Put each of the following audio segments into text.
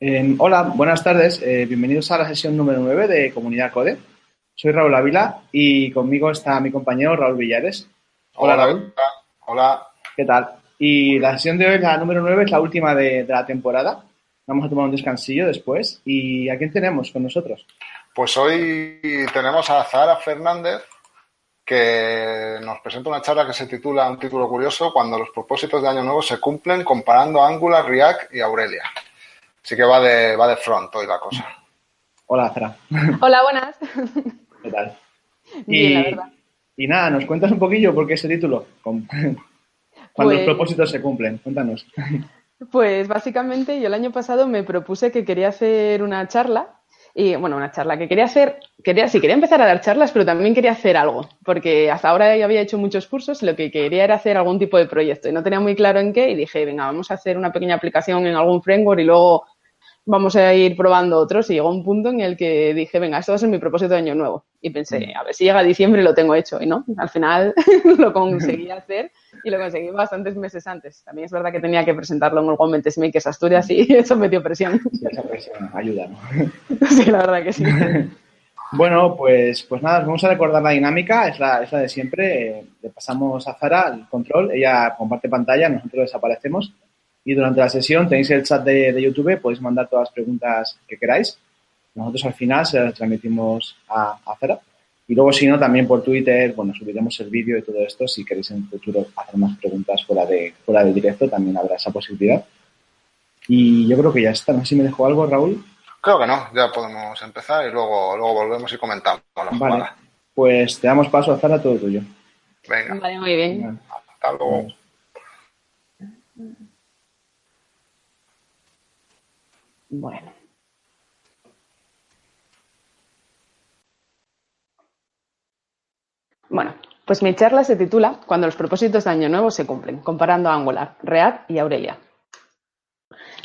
Eh, hola, buenas tardes. Eh, bienvenidos a la sesión número 9 de Comunidad Code. Soy Raúl Ávila y conmigo está mi compañero Raúl Villares. Hola, Raúl. Hola. ¿Qué tal? Y la sesión de hoy, la número 9, es la última de, de la temporada. Vamos a tomar un descansillo después. ¿Y a quién tenemos con nosotros? Pues hoy tenemos a Zara Fernández, que nos presenta una charla que se titula Un título curioso, cuando los propósitos de Año Nuevo se cumplen comparando Angular, React y Aurelia. Así que va de, va de front hoy la cosa. Hola, Zara. Hola, buenas. ¿Qué tal? Bien, y, la verdad. Y nada, ¿nos cuentas un poquillo por qué ese título? Cuando Pues- los propósitos se cumplen. Cuéntanos. Pues básicamente yo el año pasado me propuse que quería hacer una charla y bueno, una charla que quería hacer, quería, sí, quería empezar a dar charlas, pero también quería hacer algo, porque hasta ahora ya había hecho muchos cursos y lo que quería era hacer algún tipo de proyecto y no tenía muy claro en qué y dije, venga, vamos a hacer una pequeña aplicación en algún framework y luego vamos a ir probando otros y llegó un punto en el que dije, venga, esto va a ser mi propósito de año nuevo y pensé, a ver si llega diciembre y lo tengo hecho y no, al final lo conseguí hacer y lo conseguí bastantes meses antes. También es verdad que tenía que presentarlo en el Government Makers Asturias y eso metió presión. Sí, esa presión ayuda, ¿no? sí, la verdad que sí. Bueno, pues, pues nada, vamos a recordar la dinámica, es la, es la de siempre. Eh, le pasamos a Zara el control, ella comparte pantalla, nosotros desaparecemos. Y durante la sesión tenéis el chat de, de YouTube, podéis mandar todas las preguntas que queráis. Nosotros al final se las transmitimos a, a Zara. Y luego, si no, también por Twitter, bueno, subiremos el vídeo y todo esto. Si queréis en el futuro hacer más preguntas fuera de, fuera del directo, también habrá esa posibilidad. Y yo creo que ya está. No sé si me dejó algo, Raúl. Creo que no, ya podemos empezar y luego, luego volvemos y comentamos la Vale. jugada. Pues te damos paso a Zara, todo tuyo. Venga, Vale, muy bien. hasta luego. Bueno. Bueno, pues mi charla se titula Cuando los propósitos de Año Nuevo se cumplen, comparando Angular, React y Aurelia.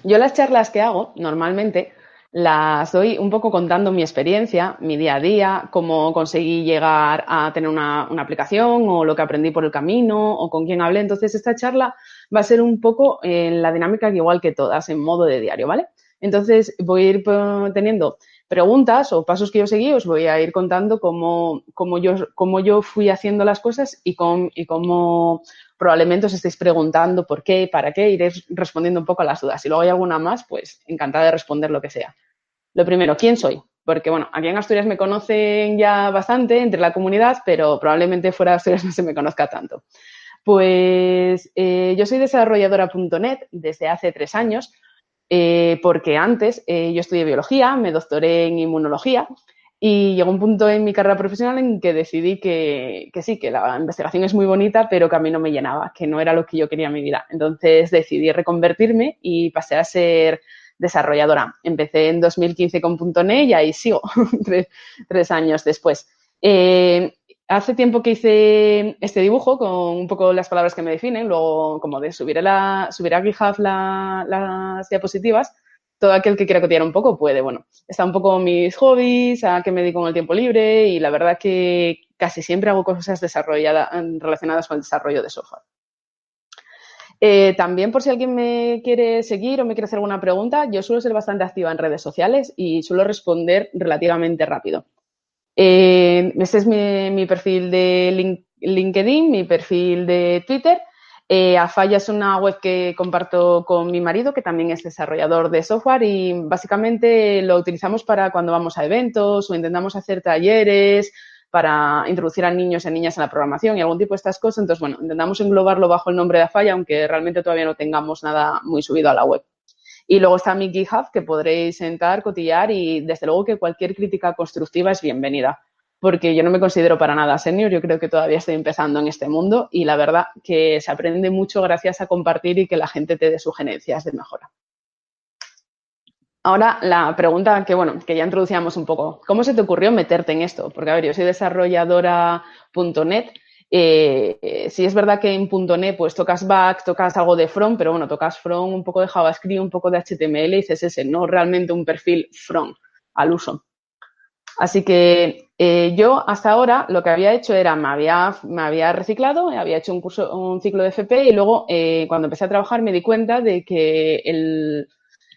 Yo las charlas que hago normalmente las doy un poco contando mi experiencia, mi día a día, cómo conseguí llegar a tener una, una aplicación o lo que aprendí por el camino o con quién hablé. Entonces esta charla va a ser un poco en la dinámica que igual que todas, en modo de diario, ¿vale? Entonces voy a ir eh, teniendo preguntas o pasos que yo seguí, os voy a ir contando cómo, cómo yo, cómo yo fui haciendo las cosas y, cómo, y cómo probablemente os estéis preguntando por qué, para qué, iréis respondiendo un poco a las dudas. Si luego hay alguna más, pues encantada de responder lo que sea. Lo primero, ¿quién soy? Porque, bueno, aquí en Asturias me conocen ya bastante entre la comunidad, pero probablemente fuera de Asturias no se me conozca tanto. Pues eh, yo soy desarrolladora.net desde hace tres años, eh, porque antes eh, yo estudié biología, me doctoré en inmunología y llegó un punto en mi carrera profesional en que decidí que, sí, que la investigación es muy bonita, pero que a mí no me llenaba, que no era lo que yo quería en mi vida. Entonces decidí reconvertirme y pasé a ser desarrolladora. Empecé en 2015 con .NET y ahí sigo, tres, tres, años después. Eh, hace tiempo que hice este dibujo con un poco las palabras que me definen, luego como de subir a, la, subir a GitHub la, las diapositivas, todo aquel que quiera copiar un poco puede. Bueno, está un poco mis hobbies, a qué me dedico en el tiempo libre y la verdad que casi siempre hago cosas desarrolladas, relacionadas con el desarrollo de software. Eh, también por si alguien me quiere seguir o me quiere hacer alguna pregunta, yo suelo ser bastante activa en redes sociales y suelo responder relativamente rápido. Eh, este es mi, perfil de link, LinkedIn, mi perfil de Twitter. Eh, Afaya es una web que comparto con mi marido, que también es desarrollador de software y básicamente lo utilizamos para cuando vamos a eventos o intentamos hacer talleres para introducir a niños y a niñas en la programación y algún tipo de estas cosas. Entonces, bueno, intentamos englobarlo bajo el nombre de Afaya, aunque realmente todavía no tengamos nada muy subido a la web. Y luego está mi GitHub, que podréis entrar, cotillar y desde luego que cualquier crítica constructiva es bienvenida. porque yo no me considero para nada senior, yo creo que todavía estoy empezando en este mundo y la verdad que se aprende mucho gracias a compartir y que la gente te dé sugerencias de mejora. Ahora la pregunta que, bueno, que ya introducíamos un poco, ¿cómo se te ocurrió meterte en esto? Porque, a ver, yo soy desarrolladora.net. Eh, sí es verdad que en .NET pues tocas back, tocas algo de front, pero bueno, tocas front, un poco de JavaScript, un poco de HTML y CSS, no realmente un perfil front al uso. Así que eh, yo hasta ahora lo que había hecho era, me había, me había reciclado, había hecho un curso, un ciclo de FP y luego eh, cuando empecé a trabajar me di cuenta de que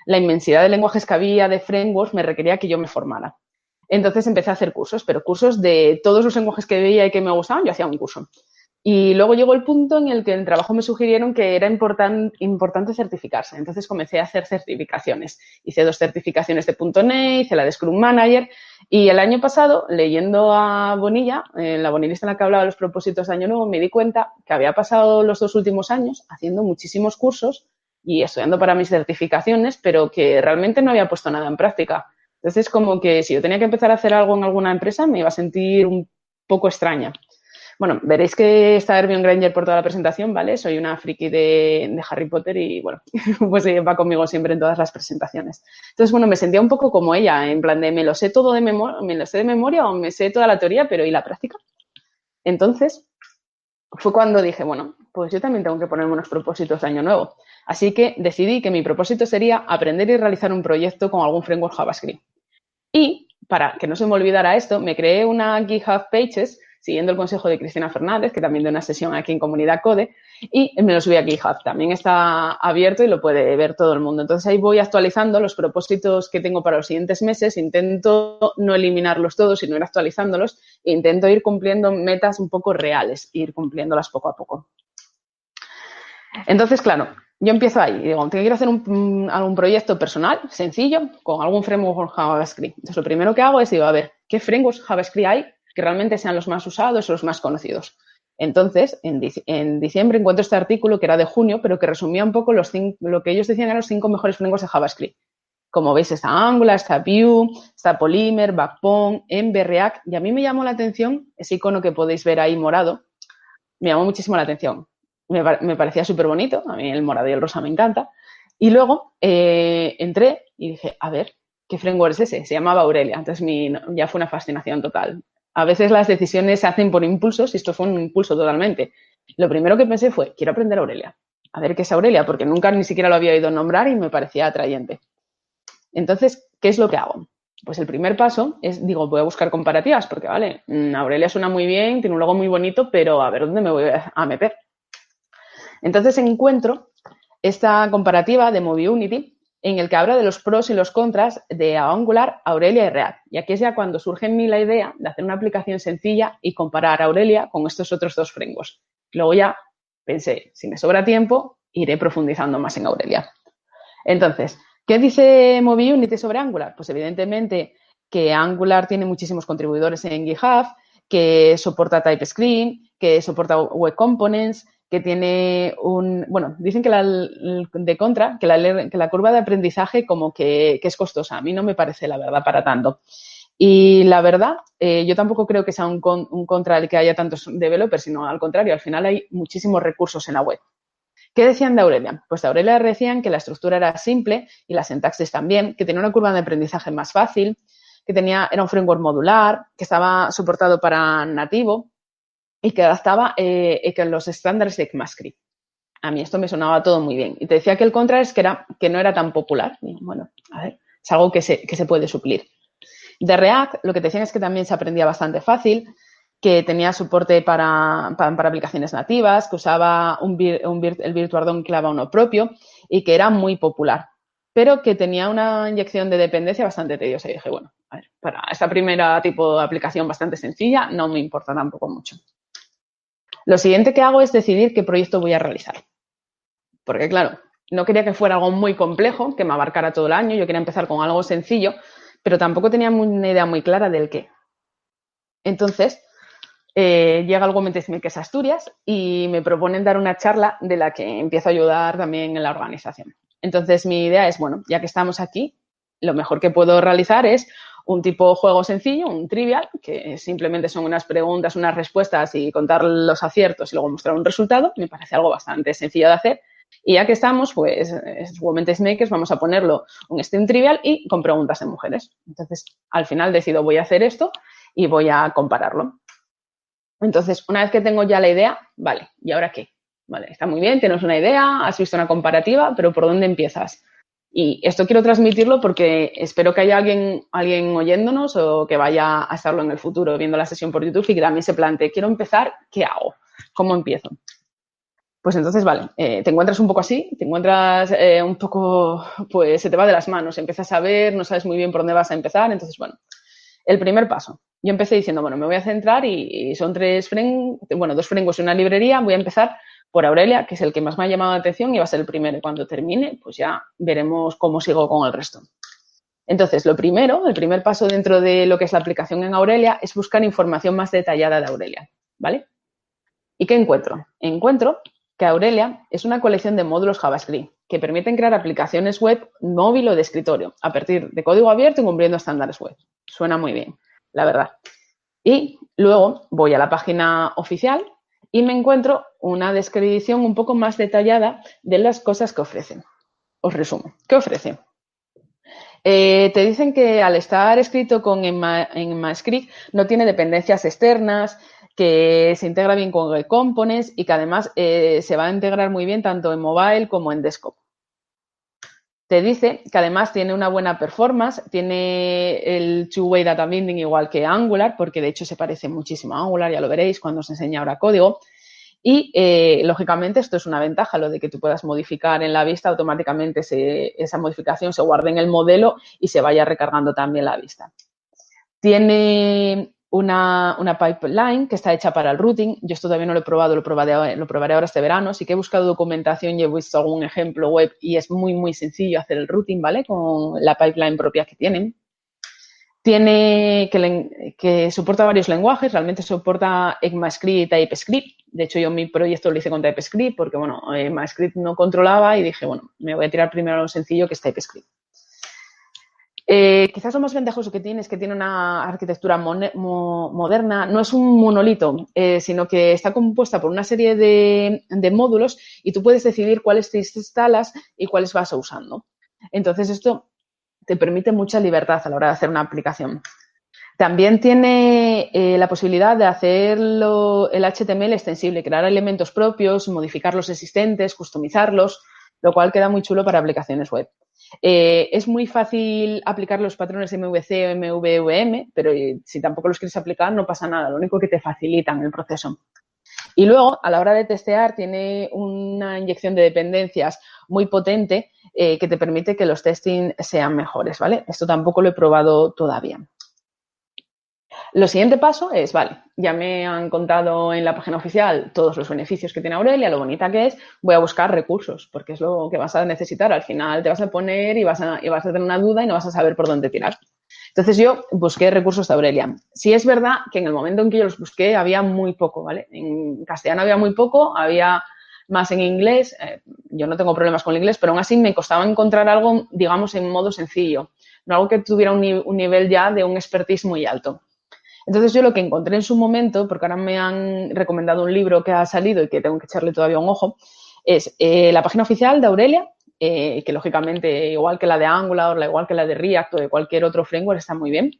la inmensidad de lenguajes que había de frameworks me requería que yo me formara. Entonces empecé a hacer cursos, pero cursos de todos los lenguajes que veía y que me gustaban, yo hacía un curso. Y luego llegó el punto en el que en el trabajo me sugirieron que era importante certificarse. Entonces comencé a hacer certificaciones. Hice dos certificaciones de .NET, hice la de Scrum Manager. Y el año pasado, leyendo a Bonilla, en la bonilista en la que hablaba de los propósitos de Año Nuevo, me di cuenta que había pasado los dos últimos años haciendo muchísimos cursos y estudiando para mis certificaciones, pero que realmente no había puesto nada en práctica. Entonces, como que si yo tenía que empezar a hacer algo en alguna empresa, me iba a sentir un poco extraña. Bueno, veréis que está Hermione Granger por toda la presentación, ¿vale? Soy una friki de, Harry Potter y, bueno, pues va conmigo siempre en todas las presentaciones. Entonces, bueno, me sentía un poco como ella, en plan de me lo sé todo de memoria, me lo sé de memoria o me sé toda la teoría, pero ¿y la práctica? Entonces, fue cuando dije, bueno, pues yo también tengo que ponerme unos propósitos de año nuevo. Así que decidí que mi propósito sería aprender y realizar un proyecto con algún framework JavaScript. Y para que no se me olvidara esto, me creé una GitHub Pages siguiendo el consejo de Cristina Fernández, que también dio una sesión aquí en Comunidad Code, y me lo subí a GitHub. También está abierto y lo puede ver todo el mundo. Entonces ahí voy actualizando los propósitos que tengo para los siguientes meses. Intento no eliminarlos todos, sino ir actualizándolos. Intento ir cumpliendo metas un poco reales, ir cumpliéndolas poco a poco. Entonces, claro, yo empiezo ahí. Digo, quiero hacer un, algún proyecto personal, sencillo, con algún framework JavaScript. Entonces, lo primero que hago es, digo, a ver, ¿qué frameworks JavaScript hay que realmente sean los más usados o los más conocidos. Entonces, en, diciembre encuentro este artículo que era de junio, pero que resumía un poco los lo que ellos decían eran los cinco mejores frameworks de JavaScript. Como veis, está Angular, está Vue, está Polymer, Backbone, Ember, React. Y a mí me llamó la atención ese icono que podéis ver ahí morado. Me llamó muchísimo la atención. Me, parecía súper bonito. A mí el morado y el rosa me encanta. Y luego eh, entré y dije, a ver, ¿qué framework es ese? Se llamaba Aurelia. Entonces mi, ya fue una fascinación total a veces las decisiones se hacen por impulsos y esto fue un impulso totalmente. Lo primero que pensé fue, quiero aprender Aurelia. A ver qué es Aurelia, porque nunca ni siquiera lo había oído nombrar y me parecía atrayente. Entonces, ¿qué es lo que hago? Pues el primer paso es, digo, voy a buscar comparativas, porque vale, mm, Aurelia suena muy bien, tiene un logo muy bonito, pero a ver dónde me voy a meter. Entonces encuentro esta comparativa de Movie Unity en el que habla de los pros y los contras de Angular, Aurelia y React. Y aquí es ya cuando surge en mí la idea de hacer una aplicación sencilla y comparar Aurelia con estos otros dos frameworks. Luego ya pensé, si me sobra tiempo, iré profundizando más en Aurelia. Entonces, ¿qué dice MobiUnity sobre Angular? Pues evidentemente que Angular tiene muchísimos contribuidores en GitHub, que soporta TypeScript, que soporta Web Components, que tiene un, bueno, dicen que la de contra, que la, que la curva de aprendizaje como que, es costosa. A mí no me parece, la verdad, para tanto. Y la verdad, eh, yo tampoco creo que sea un, un contra el que haya tantos developers, sino al contrario, al final hay muchísimos recursos en la web. ¿Qué decían de Aurelia? Pues de Aurelia decían que la estructura era simple y la sintaxis también, que tenía una curva de aprendizaje más fácil, que tenía, era un framework modular, que estaba soportado para nativo, y que adaptaba eh, los estándares de ECMAScript. A mí esto me sonaba todo muy bien. Y te decía que el contra es que, no era tan popular. bueno, a ver, es algo que se, puede suplir. De React, lo que te decían es que también se aprendía bastante fácil, que tenía soporte para, aplicaciones nativas, que usaba un, un, el VirtualDOM clava uno propio y que era muy popular, pero que tenía una inyección de dependencia bastante tediosa. Y dije, bueno, a ver, para esta primera tipo de aplicación bastante sencilla no me importa tampoco mucho. Lo siguiente que hago es decidir qué proyecto voy a realizar. Porque, claro, no quería que fuera algo muy complejo, que me abarcara todo el año, yo quería empezar con algo sencillo, pero tampoco tenía una idea muy clara del qué. Entonces, eh, llega algo que es Asturias y me proponen dar una charla de la que empiezo a ayudar también en la organización. Entonces, mi idea es, bueno, ya que estamos aquí, lo mejor que puedo realizar es un tipo juego sencillo, un trivial, que simplemente son unas preguntas, unas respuestas y contar los aciertos y luego mostrar un resultado. Me parece algo bastante sencillo de hacer. Y ya que estamos, pues, igualmente Makers, vamos a ponerlo un stream trivial y con preguntas de mujeres. Entonces, al final decido, voy a hacer esto y voy a compararlo. Entonces, una vez que tengo ya la idea, vale, ¿y ahora qué? Vale, está muy bien, tienes una idea, has visto una comparativa, pero ¿por dónde empiezas? Y esto quiero transmitirlo porque espero que haya alguien, alguien oyéndonos o que vaya a estarlo en el futuro viendo la sesión por YouTube y que también se plantee, quiero empezar, ¿qué hago? ¿Cómo empiezo? Pues entonces, vale, eh, te encuentras un poco así, te encuentras eh, un poco, pues se te va de las manos, empiezas a ver, no sabes muy bien por dónde vas a empezar, entonces, bueno, el primer paso. Yo empecé diciendo, bueno, me voy a centrar y, son tres frameworks, bueno, dos frameworks y una librería, voy a empezar por Aurelia, que es el que más me ha llamado la atención y va a ser el primero. Cuando termine, pues ya veremos cómo sigo con el resto. Entonces, lo primero, el primer paso dentro de lo que es la aplicación en Aurelia es buscar información más detallada de Aurelia, ¿vale? ¿Y qué encuentro? Encuentro que Aurelia es una colección de módulos JavaScript que permiten crear aplicaciones web móvil o de escritorio a partir de código abierto y cumpliendo estándares web. Suena muy bien, la verdad. Y luego voy a la página oficial y me encuentro una descripción un poco más detallada de las cosas que ofrecen. Os resumo. ¿Qué ofrece? Eh, te dicen que al estar escrito con ECMAScript no tiene dependencias externas, que se integra bien con Components y que además eh, se va a integrar muy bien tanto en mobile como en desktop. Te dice que además tiene una buena performance, tiene el two-way data binding igual que Angular, porque de hecho se parece muchísimo a Angular, ya lo veréis cuando os enseñe ahora código. Y, eh, lógicamente, esto es una ventaja, lo de que tú puedas modificar en la vista, automáticamente esa modificación se guarde en el modelo y se vaya recargando también la vista. Tiene una, pipeline que está hecha para el routing. Yo esto todavía no lo he probado, lo probaré, lo probaré ahora este verano. Sí que he buscado documentación y he visto algún ejemplo web y es muy, muy sencillo hacer el routing, ¿vale? Con la pipeline propia que tienen. Tiene que, que soporta varios lenguajes, realmente soporta ECMAScript y TypeScript. De hecho, yo mi proyecto lo hice con TypeScript porque, bueno, ECMAScript no controlaba y dije, bueno, me voy a tirar primero lo sencillo que es TypeScript. Eh, quizás lo más ventajoso que tiene es que tiene una arquitectura moderna, no es un monolito, eh, sino que está compuesta por una serie de, módulos y tú puedes decidir cuáles te instalas y cuáles vas usando. Entonces, esto te permite mucha libertad a la hora de hacer una aplicación. También tiene eh, la posibilidad de hacerlo el HTML extensible, crear elementos propios, modificar los existentes, customizarlos, lo cual queda muy chulo para aplicaciones web. Eh, es muy fácil aplicar los patrones MVC o MVVM, pero eh, si tampoco los quieres aplicar no pasa nada, lo único que te facilitan el proceso. Y luego, a la hora de testear, tiene una inyección de dependencias muy potente eh, que te permite que los testing sean mejores, ¿vale? Esto tampoco lo he probado todavía. Lo siguiente paso es, vale, ya me han contado en la página oficial todos los beneficios que tiene Aurelia, lo bonita que es, voy a buscar recursos, porque es lo que vas a necesitar. Al final te vas a poner y vas a, y vas a tener una duda y no vas a saber por dónde tirar. Entonces yo busqué recursos de Aurelia. Si es verdad que en el momento en que yo los busqué había muy poco, ¿vale? En castellano había muy poco, había más en inglés. Eh, yo no tengo problemas con el inglés, pero aún así me costaba encontrar algo, digamos, en modo sencillo, no algo que tuviera un, un nivel ya de un expertise muy alto. Entonces yo lo que encontré en su momento, porque ahora me han recomendado un libro que ha salido y que tengo que echarle todavía un ojo, es eh, la página oficial de Aurelia, eh, que lógicamente igual que la de Angular, igual que la de React o de cualquier otro framework está muy bien.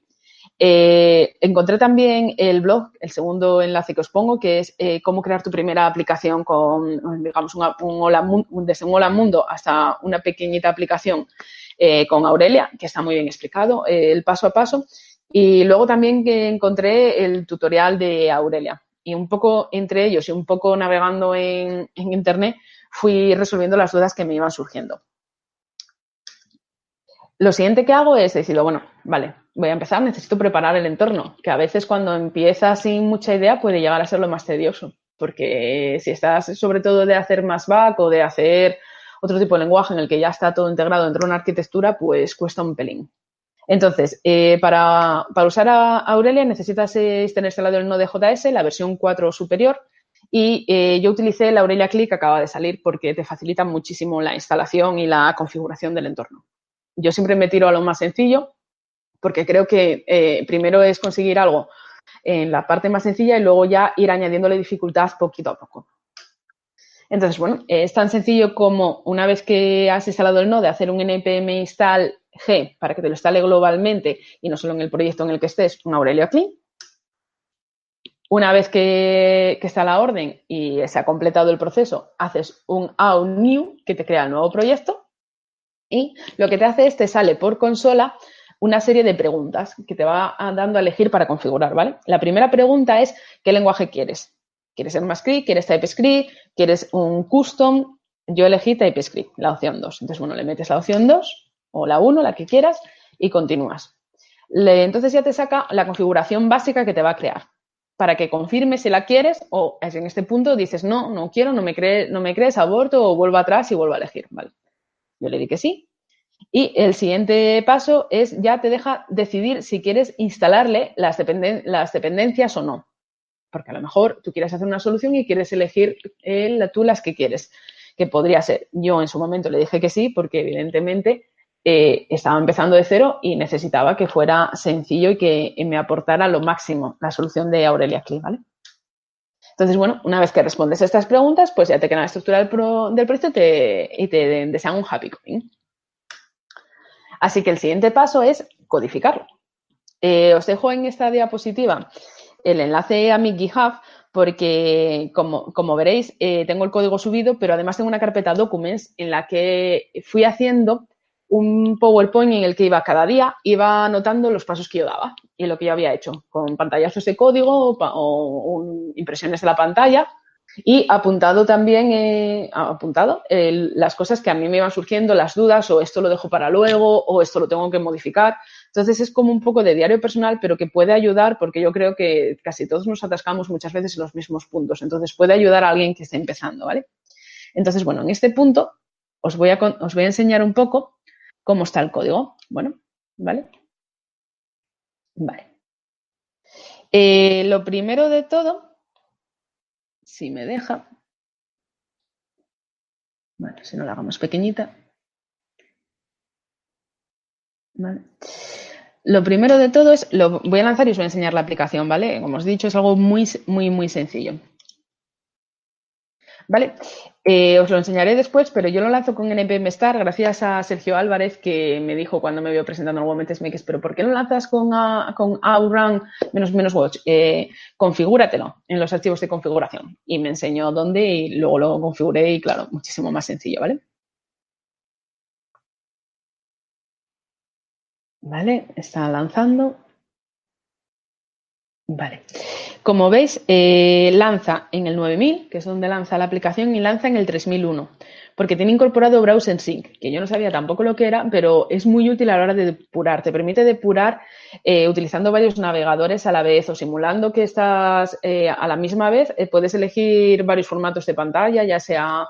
Eh, encontré también el blog, el segundo enlace que os pongo, que es cómo crear tu primera aplicación con, digamos, un desde un hola mundo hasta una pequeñita aplicación con Aurelia, que está muy bien explicado, el paso a paso. Y luego también que encontré el tutorial de Aurelia. Y un poco entre ellos y un poco navegando en, Internet fui resolviendo las dudas que me iban surgiendo. Lo siguiente que hago es decir, bueno, vale, voy a empezar, necesito preparar el entorno, que a veces cuando empiezas sin mucha idea puede llegar a ser lo más tedioso, porque si estás sobre todo de hacer más back o de hacer otro tipo de lenguaje en el que ya está todo integrado dentro de una arquitectura, pues cuesta un pelín. Entonces, eh, para, usar a Aurelia necesitas eh, tener instalado el Node.js, la versión 4 superior, y eh, yo utilicé la Aurelia Click que acaba de salir porque te facilita muchísimo la instalación y la configuración del entorno. Yo siempre me tiro a lo más sencillo porque creo que primero es conseguir algo en la parte más sencilla y luego ya ir añadiéndole dificultad poquito a poco. Entonces, bueno, es tan sencillo como una vez que has instalado el Node, hacer un npm install g para que te lo instale globalmente y no solo en el proyecto en el que estés, un Aurelia Clean. Una vez que, está la orden y se ha completado el proceso, haces un out new que te crea el nuevo proyecto y lo que te hace es te sale por consola una serie de preguntas que te va dando a elegir para configurar, ¿vale? La primera pregunta es ¿qué lenguaje quieres? ¿Quieres ser MaskScript? ¿Quieres TypeScript? ¿Quieres un custom? Yo elegí TypeScript, la opción 2. Entonces, bueno, le metes la opción 2 o la 1, la que quieras, y continúas. entonces ya te saca la configuración básica que te va a crear para que confirme si la quieres o en este punto dices, no, no quiero, no me, no me crees, aborto o vuelvo atrás y vuelvo a elegir. Vale. Yo le di que sí. Y el siguiente paso es ya te deja decidir si quieres instalarle las, las dependencias o no. Porque a lo mejor tú quieres hacer una solución y quieres elegir tú las que quieres, que podría ser. Yo en su momento le dije que sí, porque evidentemente eh, estaba empezando de cero y necesitaba que fuera sencillo y que me aportara lo máximo la solución de Aurelia Clean, ¿vale? Entonces, bueno, una vez que respondes a estas preguntas, pues ya te queda la estructura del, proyecto y te desean un happy coding. Así que el siguiente paso es codificarlo. Eh, os dejo en esta diapositiva el enlace a mi GitHub porque, como, veréis, eh, tengo el código subido, pero además tengo una carpeta Documents en la que fui haciendo un PowerPoint en el que iba cada día, iba anotando los pasos que yo daba y lo que yo había hecho, con pantallazos de código o, impresiones de la pantalla y apuntado también, eh, apuntado las cosas que a mí me iban surgiendo, las dudas, o esto lo dejo para luego, o esto lo tengo que modificar. Entonces es como un poco de diario personal, pero que puede ayudar, porque yo creo que casi todos nos atascamos muchas veces en los mismos puntos. Entonces puede ayudar a alguien que esté empezando, ¿vale? Entonces, bueno, en este punto os voy a, os voy a enseñar un poco cómo está el código. Bueno, ¿vale? Vale. Eh, lo primero de todo, si me deja, bueno, si no la hagamos pequeñita. Vale. Lo primero de todo es, lo voy a lanzar y os voy a enseñar la aplicación, ¿vale? Como os he dicho, es algo muy, muy, muy sencillo. ¿Vale? Eh, os lo enseñaré después, pero yo lo lanzo con NPM Star gracias a Sergio Álvarez que me dijo cuando me vio presentando el Women Makers, pero ¿por qué lo lanzas con, uh, con menos menos watch? Eh, configúratelo en los archivos de configuración. Y me enseñó dónde y luego lo configuré y claro, muchísimo más sencillo, ¿vale? Vale, está lanzando. Vale. Como veis, eh, lanza en el 9000, que es donde lanza la aplicación, y lanza en el 3001, porque tiene incorporado Browser Sync, que yo no sabía tampoco lo que era, pero es muy útil a la hora de depurar. Te permite depurar eh, utilizando varios navegadores a la vez o simulando que estás eh, a la misma vez. puedes elegir varios formatos de pantalla, ya sea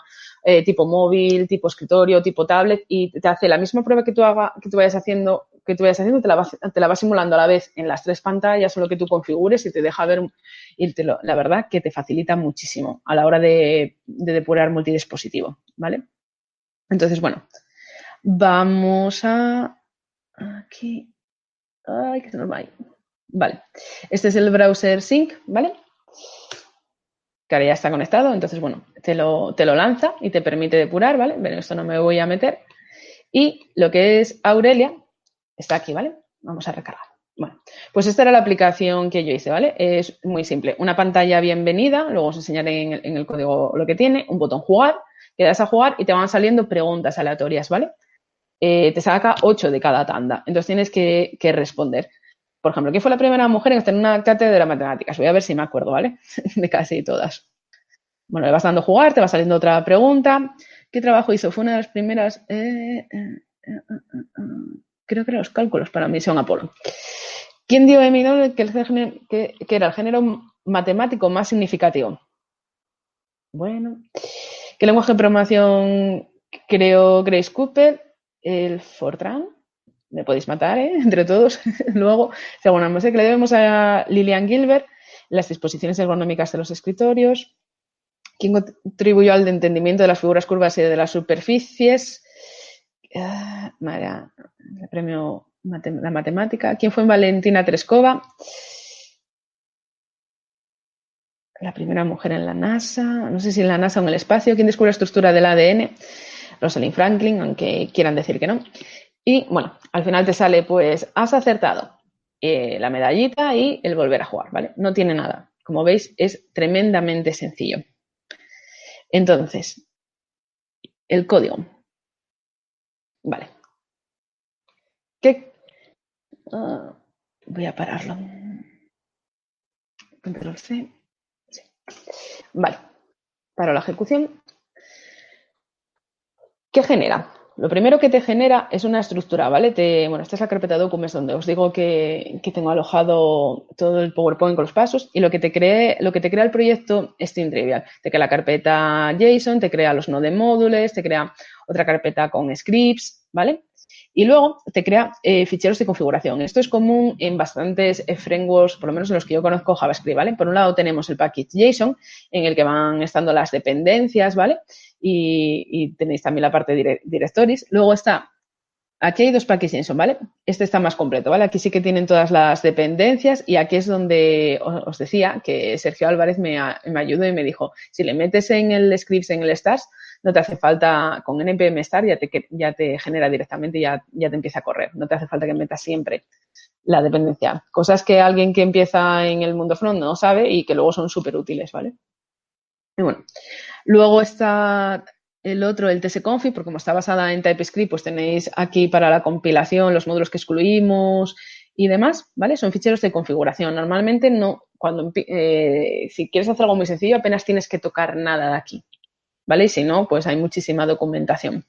tipo móvil, tipo escritorio, tipo tablet, y te hace la misma prueba que tú, haga, que tú vayas haciendo que tú vayas haciendo te la, vas, te la simulando a la vez en las tres pantallas o lo que tú configures y te deja ver, y la verdad que te facilita muchísimo a la hora de, depurar multidispositivo, ¿vale? Entonces, bueno, vamos a aquí. Ay, que se nos va ahí. Vale. Este es el browser sync, ¿vale? Que ahora ya está conectado. Entonces, bueno, te lo, te lo lanza y te permite depurar, ¿vale? Pero esto no me voy a meter. Y lo que es Aurelia, Está aquí, ¿vale? Vamos a recargar. Bueno, pues esta era la aplicación que yo hice, ¿vale? Es muy simple. Una pantalla bienvenida, luego os enseñaré en el, código lo que tiene, un botón jugar, que das a jugar y te van saliendo preguntas aleatorias, ¿vale? Eh, te saca ocho de cada tanda, entonces tienes que, responder. Por ejemplo, ¿quién fue la primera mujer en estar en una cátedra de matemáticas? Voy a ver si me acuerdo, ¿vale? de casi todas. Bueno, le vas dando a jugar, te va saliendo otra pregunta. ¿Qué trabajo hizo? Fue una de las primeras. Eh, eh, creo que los cálculos para misión Apolo. ¿Quién dio a Emil que, que, era el género matemático más significativo? Bueno, ¿qué lenguaje de programación creó Grace Cooper? El Fortran. Me podéis matar, ¿eh? Entre todos. Luego, según la que le debemos a Lillian Gilbert, las disposiciones ergonómicas de los escritorios. ¿Quién contribuyó al entendimiento de las figuras curvas y de las superficies? Ah, el premio la matemática. ¿Quién fue Valentina Tereskova? La primera mujer en la NASA, no sé si en la NASA o en el espacio. ¿Quién descubre la estructura del ADN? Rosalind Franklin, aunque quieran decir que no. Y bueno, al final te sale, pues, has acertado eh, la medallita y el volver a jugar, ¿vale? No tiene nada. Como veis, es tremendamente sencillo. Entonces, el código. Vale. ¿Qué? Ah, voy a pararlo. Control C. Vale. Para la ejecución. ¿Qué genera? Lo primero que te genera es una estructura, ¿vale? Te, bueno, esta es la carpeta Documents donde os digo que, tengo alojado todo el PowerPoint con los pasos y lo que te, cree, lo que te crea el proyecto es Trivial. Te crea la carpeta JSON, te crea los node módulos, te crea otra carpeta con scripts, ¿vale? Y luego te crea eh, ficheros de configuración. Esto es común en bastantes eh, frameworks, por lo menos en los que yo conozco JavaScript, ¿vale? Por un lado tenemos el package JSON, en el que van estando las dependencias, ¿vale? Y, tenéis también la parte de directories. Luego está, aquí hay dos packages JSON, ¿vale? Este está más completo, ¿vale? Aquí sí que tienen todas las dependencias y aquí es donde os decía que Sergio Álvarez me, me ayudó y me dijo, si le metes en el scripts, en el stars, no te hace falta, con npm star ya te, ya te genera directamente, ya, ya te empieza a correr, no te hace falta que metas siempre la dependencia. Cosas que alguien que empieza en el mundo front no sabe y que luego son súper útiles, ¿vale? Y bueno, luego está el otro, el tsconfig, porque como está basada en TypeScript, pues tenéis aquí para la compilación los módulos que excluimos y demás, ¿vale? Son ficheros de configuración. Normalmente no, cuando eh, si quieres hacer algo muy sencillo, apenas tienes que tocar nada de aquí, ¿vale? Y si no, pues hay muchísima documentación.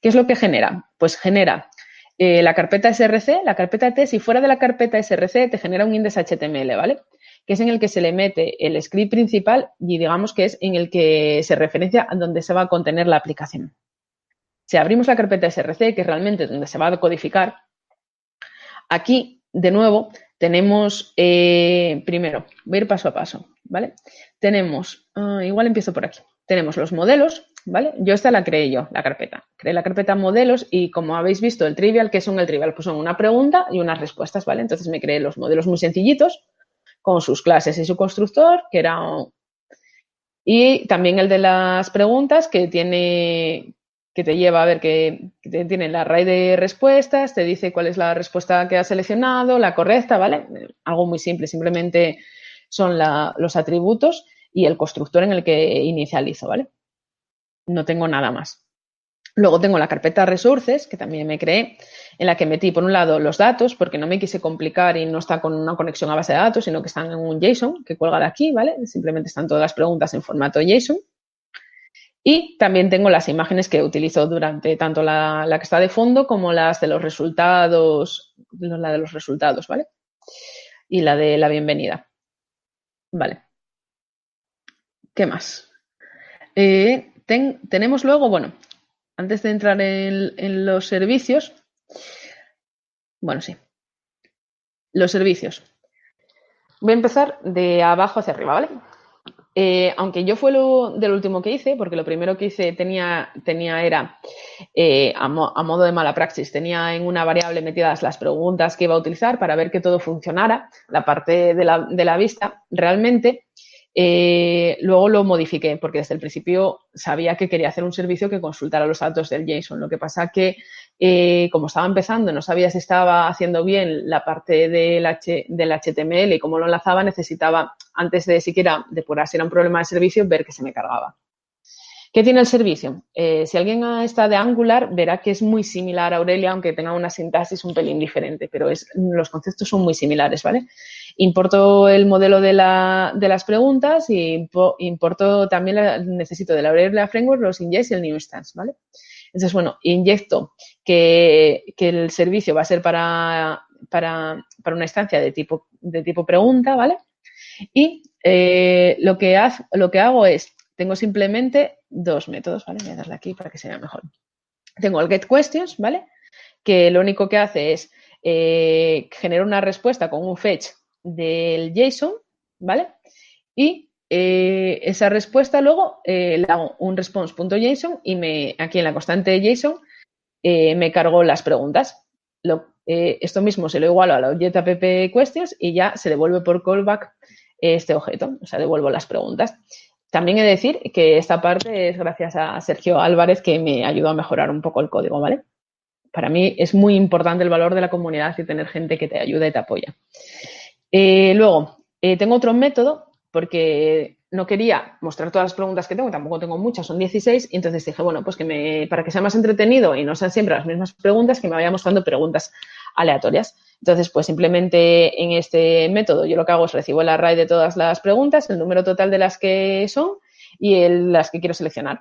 ¿Qué es lo que genera? Pues genera eh, la carpeta src, la carpeta t, si fuera de la carpeta src te genera un index.html, ¿vale? Que es en el que se le mete el script principal y digamos que es en el que se referencia a donde se va a contener la aplicación. Si abrimos la carpeta src, que es realmente donde se va a codificar, aquí, de nuevo, tenemos, eh, primero, voy a ir paso a paso, ¿vale? Tenemos, ah, igual empiezo por aquí tenemos los modelos, ¿vale? Yo esta la creé yo, la carpeta. Creé la carpeta modelos y como habéis visto el trivial, ¿qué son el trivial? Pues son una pregunta y unas respuestas, ¿vale? Entonces me creé los modelos muy sencillitos con sus clases y su constructor, que era... Y también el de las preguntas que tiene que te lleva a ver que, tiene la array de respuestas, te dice cuál es la respuesta que has seleccionado, la correcta, ¿vale? Algo muy simple, simplemente son los atributos y el constructor en el que inicializo, ¿vale? No tengo nada más. Luego tengo la carpeta resources, que también me creé, en la que metí, por un lado, los datos, porque no me quise complicar y no está con una conexión a base de datos, sino que están en un JSON que cuelga de aquí, ¿vale? Simplemente están todas las preguntas en formato JSON. Y también tengo las imágenes que utilizo durante tanto la, que está de fondo como las de los resultados, la de los resultados, ¿vale? Y la de la bienvenida. Vale. ¿Qué más? Eh, tenemos luego, bueno, antes de entrar en, los servicios, bueno, sí, los servicios. Voy a empezar de abajo hacia arriba, ¿vale? Eh, aunque yo fue lo del último que hice, porque lo primero que hice tenía, tenía era, eh, a, modo de mala praxis, tenía en una variable metidas las preguntas que iba a utilizar para ver que todo funcionara, la parte de la, de la vista, realmente eh, luego lo modifiqué porque desde el principio sabía que quería hacer un servicio que consultara los datos del JSON. Lo que pasa que eh, como estaba empezando, no sabía si estaba haciendo bien la parte del, del HTML y cómo lo enlazaba, necesitaba, antes de siquiera depurar si era un problema de servicio, ver que se me cargaba. ¿Qué tiene el servicio? Eh, si alguien está de Angular, verá que es muy similar a Aurelia, aunque tenga una sintaxis un pelín diferente, pero los conceptos son muy similares, ¿vale? Importo el modelo de, las preguntas y importo también, necesito de la Aurelia Framework los injects y el new instance, ¿vale? Entonces, bueno, inyecto que, el servicio va a ser para, una instancia de tipo, pregunta, ¿vale? Y eh, lo que hago es tengo simplemente dos métodos, ¿vale? Voy a darle aquí para que se vea mejor. Tengo el getQuestions, ¿vale? Que lo único que hace es eh, generar una respuesta con un fetch del JSON, ¿vale? Y eh, esa respuesta luego eh, le hago un response.json y me, aquí en la constante JSON me cargo las preguntas. Eh, esto mismo se lo igualo a la object questions y ya se devuelve por callback este objeto, o sea, devuelvo las preguntas. También he de decir que esta parte es gracias a Sergio Álvarez que me ayudó a mejorar un poco el código, ¿vale? Para mí es muy importante el valor de la comunidad y tener gente que te ayuda y te apoya. Eh, luego, eh, tengo otro método porque no quería mostrar todas las preguntas que tengo, tampoco tengo muchas, son 16, y entonces dije, bueno, pues que me, para que sea más entretenido y no sean siempre las mismas preguntas, que me vaya mostrando preguntas aleatorias. Entonces, pues simplemente en este método yo lo que hago es recibo el array de todas las preguntas, el número total de las que son y las que quiero seleccionar.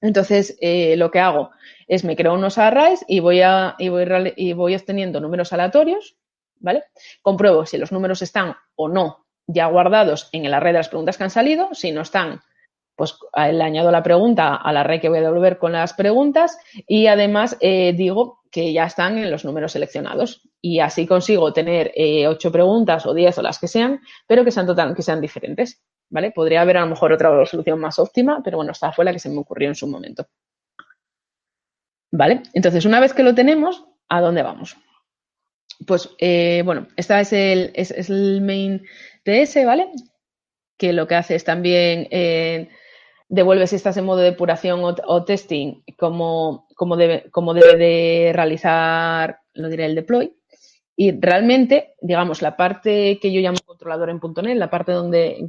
Entonces, eh, lo que hago es me creo unos arrays y voy, a, y voy, y voy obteniendo números aleatorios, ¿vale? Compruebo si los números están o no ya guardados en el array de las preguntas que han salido. Si no están, pues le añado la pregunta al array que voy a devolver con las preguntas y además eh, digo que ya están en los números seleccionados. Y así consigo tener eh, ocho preguntas o diez o las que sean, pero que sean, total, que sean diferentes. ¿Vale? Podría haber a lo mejor otra solución más óptima, pero bueno, esta fue la que se me ocurrió en su momento. ¿Vale? Entonces, una vez que lo tenemos, ¿a dónde vamos? Pues, eh, bueno, esta es el, es, el main TS, ¿vale? Que lo que hace es también eh, devuelve si estás en modo de depuración o, testing, como, como, debe, como debe de realizar, lo diré, el deploy. Y realmente, digamos, la parte que yo llamo controlador en .NET, la parte donde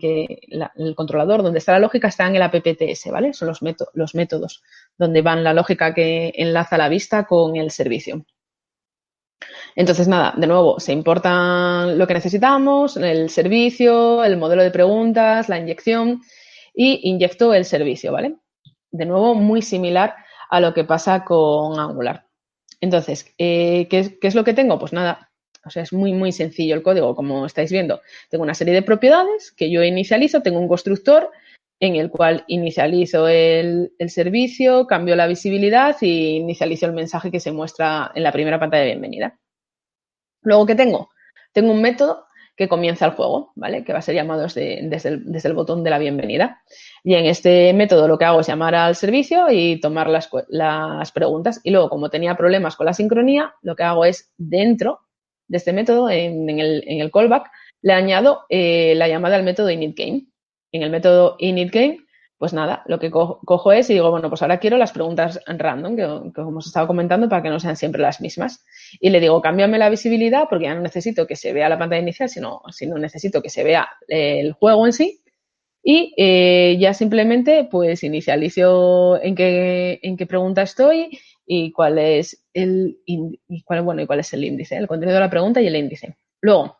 el controlador, donde está la lógica, está en el AppTS, ¿vale? Son los, los métodos donde van la lógica que enlaza la vista con el servicio. Entonces, nada, de nuevo, se importan lo que necesitamos, el servicio, el modelo de preguntas, la inyección y inyecto el servicio, ¿vale? De nuevo, muy similar a lo que pasa con Angular. Entonces, eh, ¿qué, ¿qué, es lo que tengo? Pues nada, o sea, es muy, muy sencillo el código, como estáis viendo. Tengo una serie de propiedades que yo inicializo, tengo un constructor en el cual inicializo el, servicio, cambio la visibilidad y inicializo el mensaje que se muestra en la primera pantalla de bienvenida. Luego, ¿qué tengo? Tengo un método que comienza el juego, ¿vale? Que va a ser llamado desde, el, botón de la bienvenida. Y en este método lo que hago es llamar al servicio y tomar las, preguntas. Y luego, como tenía problemas con la sincronía, lo que hago es dentro de este método, en, el, callback, le añado eh, la llamada al método initGame en el método initGame, pues nada, lo que cojo, es y digo, bueno, pues ahora quiero las preguntas random que, que, hemos estado comentando para que no sean siempre las mismas. Y le digo, cámbiame la visibilidad porque ya no necesito que se vea la pantalla inicial, sino, sino necesito que se vea el juego en sí. Y eh, ya simplemente, pues inicializo en qué, en qué pregunta estoy y cuál es el y cuál, bueno, y cuál es el índice, el contenido de la pregunta y el índice. Luego,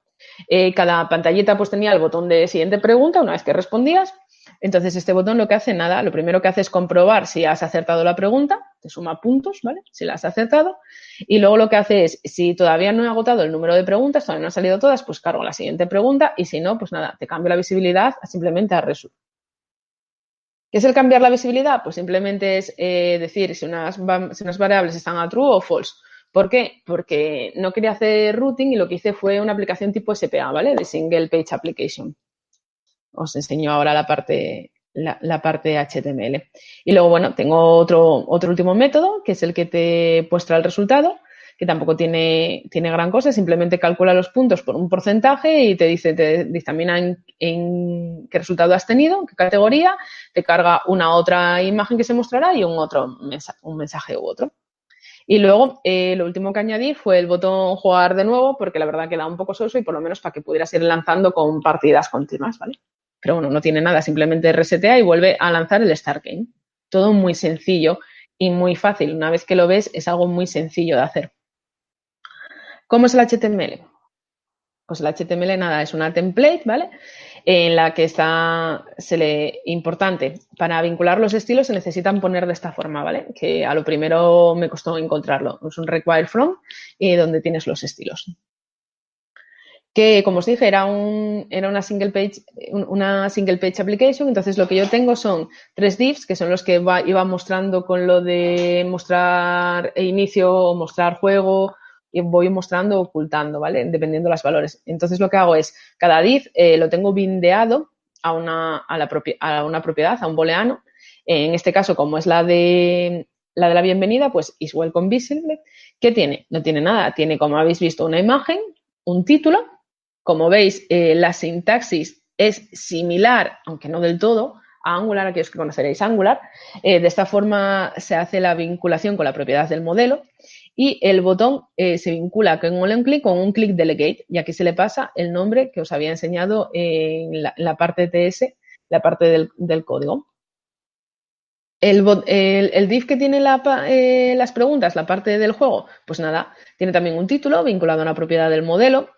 eh, cada pantallita pues tenía el botón de siguiente pregunta una vez que respondías. Entonces, este botón lo que hace nada, lo primero que hace es comprobar si has acertado la pregunta, te suma puntos, ¿vale? Si la has acertado. Y luego lo que hace es, si todavía no he agotado el número de preguntas, todavía no han salido todas, pues cargo la siguiente pregunta y si no, pues nada, te cambio la visibilidad simplemente a resumen. ¿Qué es el cambiar la visibilidad? Pues simplemente es eh, decir si unas, si unas variables están a true o false. ¿Por qué? Porque no quería hacer routing y lo que hice fue una aplicación tipo SPA, ¿vale? De Single Page Application. Os enseño ahora la parte, la, parte HTML. Y luego, bueno, tengo otro, otro último método, que es el que te muestra el resultado, que tampoco tiene, tiene gran cosa, simplemente calcula los puntos por un porcentaje y te dice, te dictamina en, en qué resultado has tenido, qué categoría, te carga una otra imagen que se mostrará y un otro un mensaje u otro. Y luego, eh, lo último que añadí fue el botón jugar de nuevo, porque la verdad queda un poco soso y por lo menos para que pudieras ir lanzando con partidas continuas, ¿vale? Pero bueno, no tiene nada, simplemente resetea y vuelve a lanzar el Start Game. Todo muy sencillo y muy fácil. Una vez que lo ves, es algo muy sencillo de hacer. ¿Cómo es el HTML? Pues el HTML nada, es una template, ¿vale? En la que está se le, importante. Para vincular los estilos se necesitan poner de esta forma, ¿vale? Que a lo primero me costó encontrarlo. Es un require from y donde tienes los estilos. Que, como os dije, era, un, era una, single page, una single page application. Entonces, lo que yo tengo son tres divs, que son los que iba mostrando con lo de mostrar inicio o mostrar juego y voy mostrando ocultando, ¿vale? Dependiendo de los valores. Entonces lo que hago es, cada div eh, lo tengo bindeado a una, a, la a una propiedad, a un booleano. En este caso, como es la de la de la bienvenida, pues is welcome visible. ¿Qué tiene? No tiene nada. Tiene, como habéis visto, una imagen, un título. Como veis, eh, la sintaxis es similar, aunque no del todo, Angular, aquellos que conoceréis Angular. Eh, de esta forma se hace la vinculación con la propiedad del modelo y el botón eh, se vincula con un clic con un click delegate y aquí se le pasa el nombre que os había enseñado en la, parte TS, la parte del, código. El, div que tiene eh, las preguntas, la parte del juego, pues nada, tiene también un título vinculado a una propiedad del modelo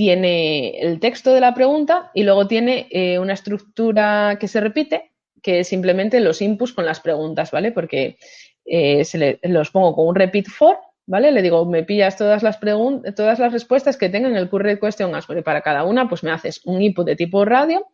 tiene el texto de la pregunta y luego tiene eh, una estructura que se repite, que es simplemente los inputs con las preguntas, ¿vale? Porque eh, se los pongo con un repeat for, ¿vale? Le digo, me pillas todas las preguntas, todas las respuestas que tengan el curry question answer. Y para cada una, pues me haces un input de tipo radio,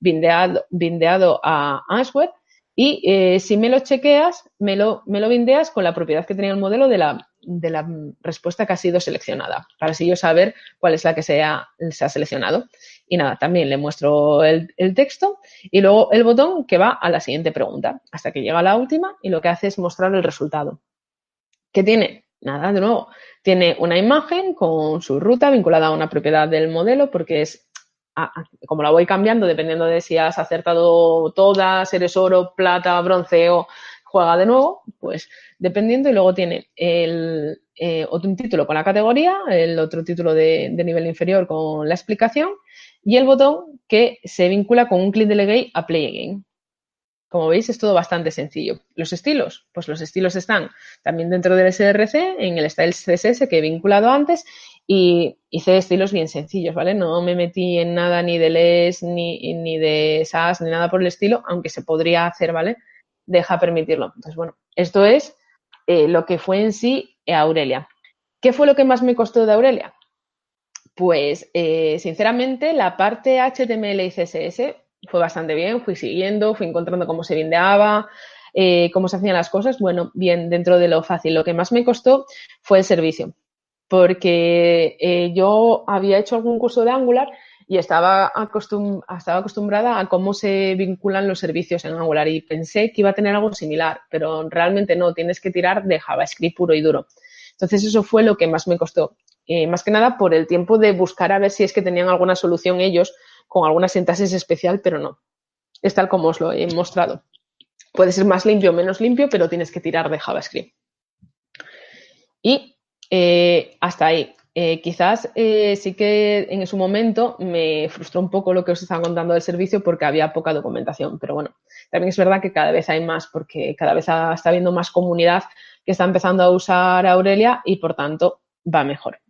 bindeado, bindeado a answer, y eh, si me lo chequeas, me lo, me lo bindeas con la propiedad que tenía el modelo de la, de la respuesta que ha sido seleccionada, para así yo saber cuál es la que se ha, se ha seleccionado. Y nada, también le muestro el, texto y luego el botón que va a la siguiente pregunta, hasta que llega la última y lo que hace es mostrar el resultado. ¿Qué tiene? Nada, de nuevo, tiene una imagen con su ruta vinculada a una propiedad del modelo porque es como la voy cambiando dependiendo de si has acertado todas, eres oro, plata, bronceo, juega de nuevo, pues dependiendo y luego tiene el eh, otro título con la categoría, el otro título de, nivel inferior con la explicación y el botón que se vincula con un clic delegate a Play Again. Como veis, es todo bastante sencillo. Los estilos, pues los estilos están también dentro del SRC, en el Style CSS que he vinculado antes y hice estilos bien sencillos, ¿vale? No me metí en nada ni de LES, ni, ni de SAS, ni nada por el estilo, aunque se podría hacer, ¿vale? Deja permitirlo. Entonces, bueno, esto es eh, lo que fue en sí Aurelia. ¿Qué fue lo que más me costó de Aurelia? Pues, eh, sinceramente, la parte HTML y CSS fue bastante bien, fui siguiendo, fui encontrando cómo se bindeaba, eh, cómo se hacían las cosas. Bueno, bien, dentro de lo fácil. Lo que más me costó fue el servicio, porque yo había hecho algún curso de Angular y estaba, estaba acostumbrada a cómo se vinculan los servicios en Angular y pensé que iba a tener algo similar, pero realmente no, tienes que tirar de JavaScript puro y duro. Entonces eso fue lo que más me costó, eh, más que nada por el tiempo de buscar a ver si es que tenían alguna solución ellos con alguna sintaxis especial, pero no, es tal como os lo he mostrado. Puede ser más limpio o menos limpio, pero tienes que tirar de JavaScript. Y eh, hasta ahí. Eh, quizás eh, sí que en su momento me frustró un poco lo que os estaba contando del servicio porque había poca documentación, pero bueno, también es verdad que cada vez hay más porque cada vez está habiendo más comunidad que está empezando a usar Aurelia y por tanto va mejor.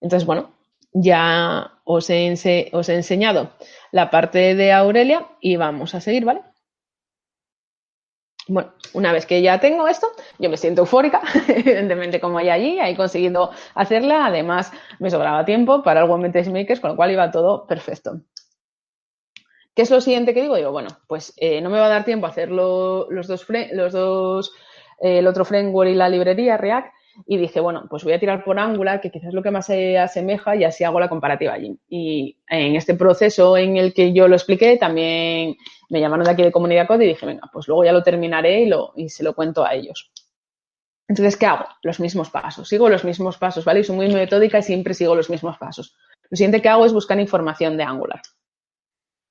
Entonces, bueno, ya os he, os he enseñado la parte de Aurelia y vamos a seguir, ¿vale? Bueno, una vez que ya tengo esto, yo me siento eufórica, evidentemente como hay allí, he conseguido hacerla, además me sobraba tiempo para el One Makers, con lo cual iba todo perfecto. ¿Qué es lo siguiente que digo? Digo, bueno, pues eh, no me va a dar tiempo a hacer los dos, los dos eh, el otro framework y la librería React, y dije, bueno, pues voy a tirar por Angular, que quizás es lo que más se asemeja y así hago la comparativa allí. Y en este proceso en el que yo lo expliqué, también me llamaron de aquí de Comunidad Code y dije, venga, pues luego ya lo terminaré y, y se lo cuento a ellos. Entonces, ¿qué hago? Los mismos pasos. Sigo los mismos pasos, ¿vale? Y soy muy metódica y siempre sigo los mismos pasos. Lo siguiente que hago es buscar información de Angular.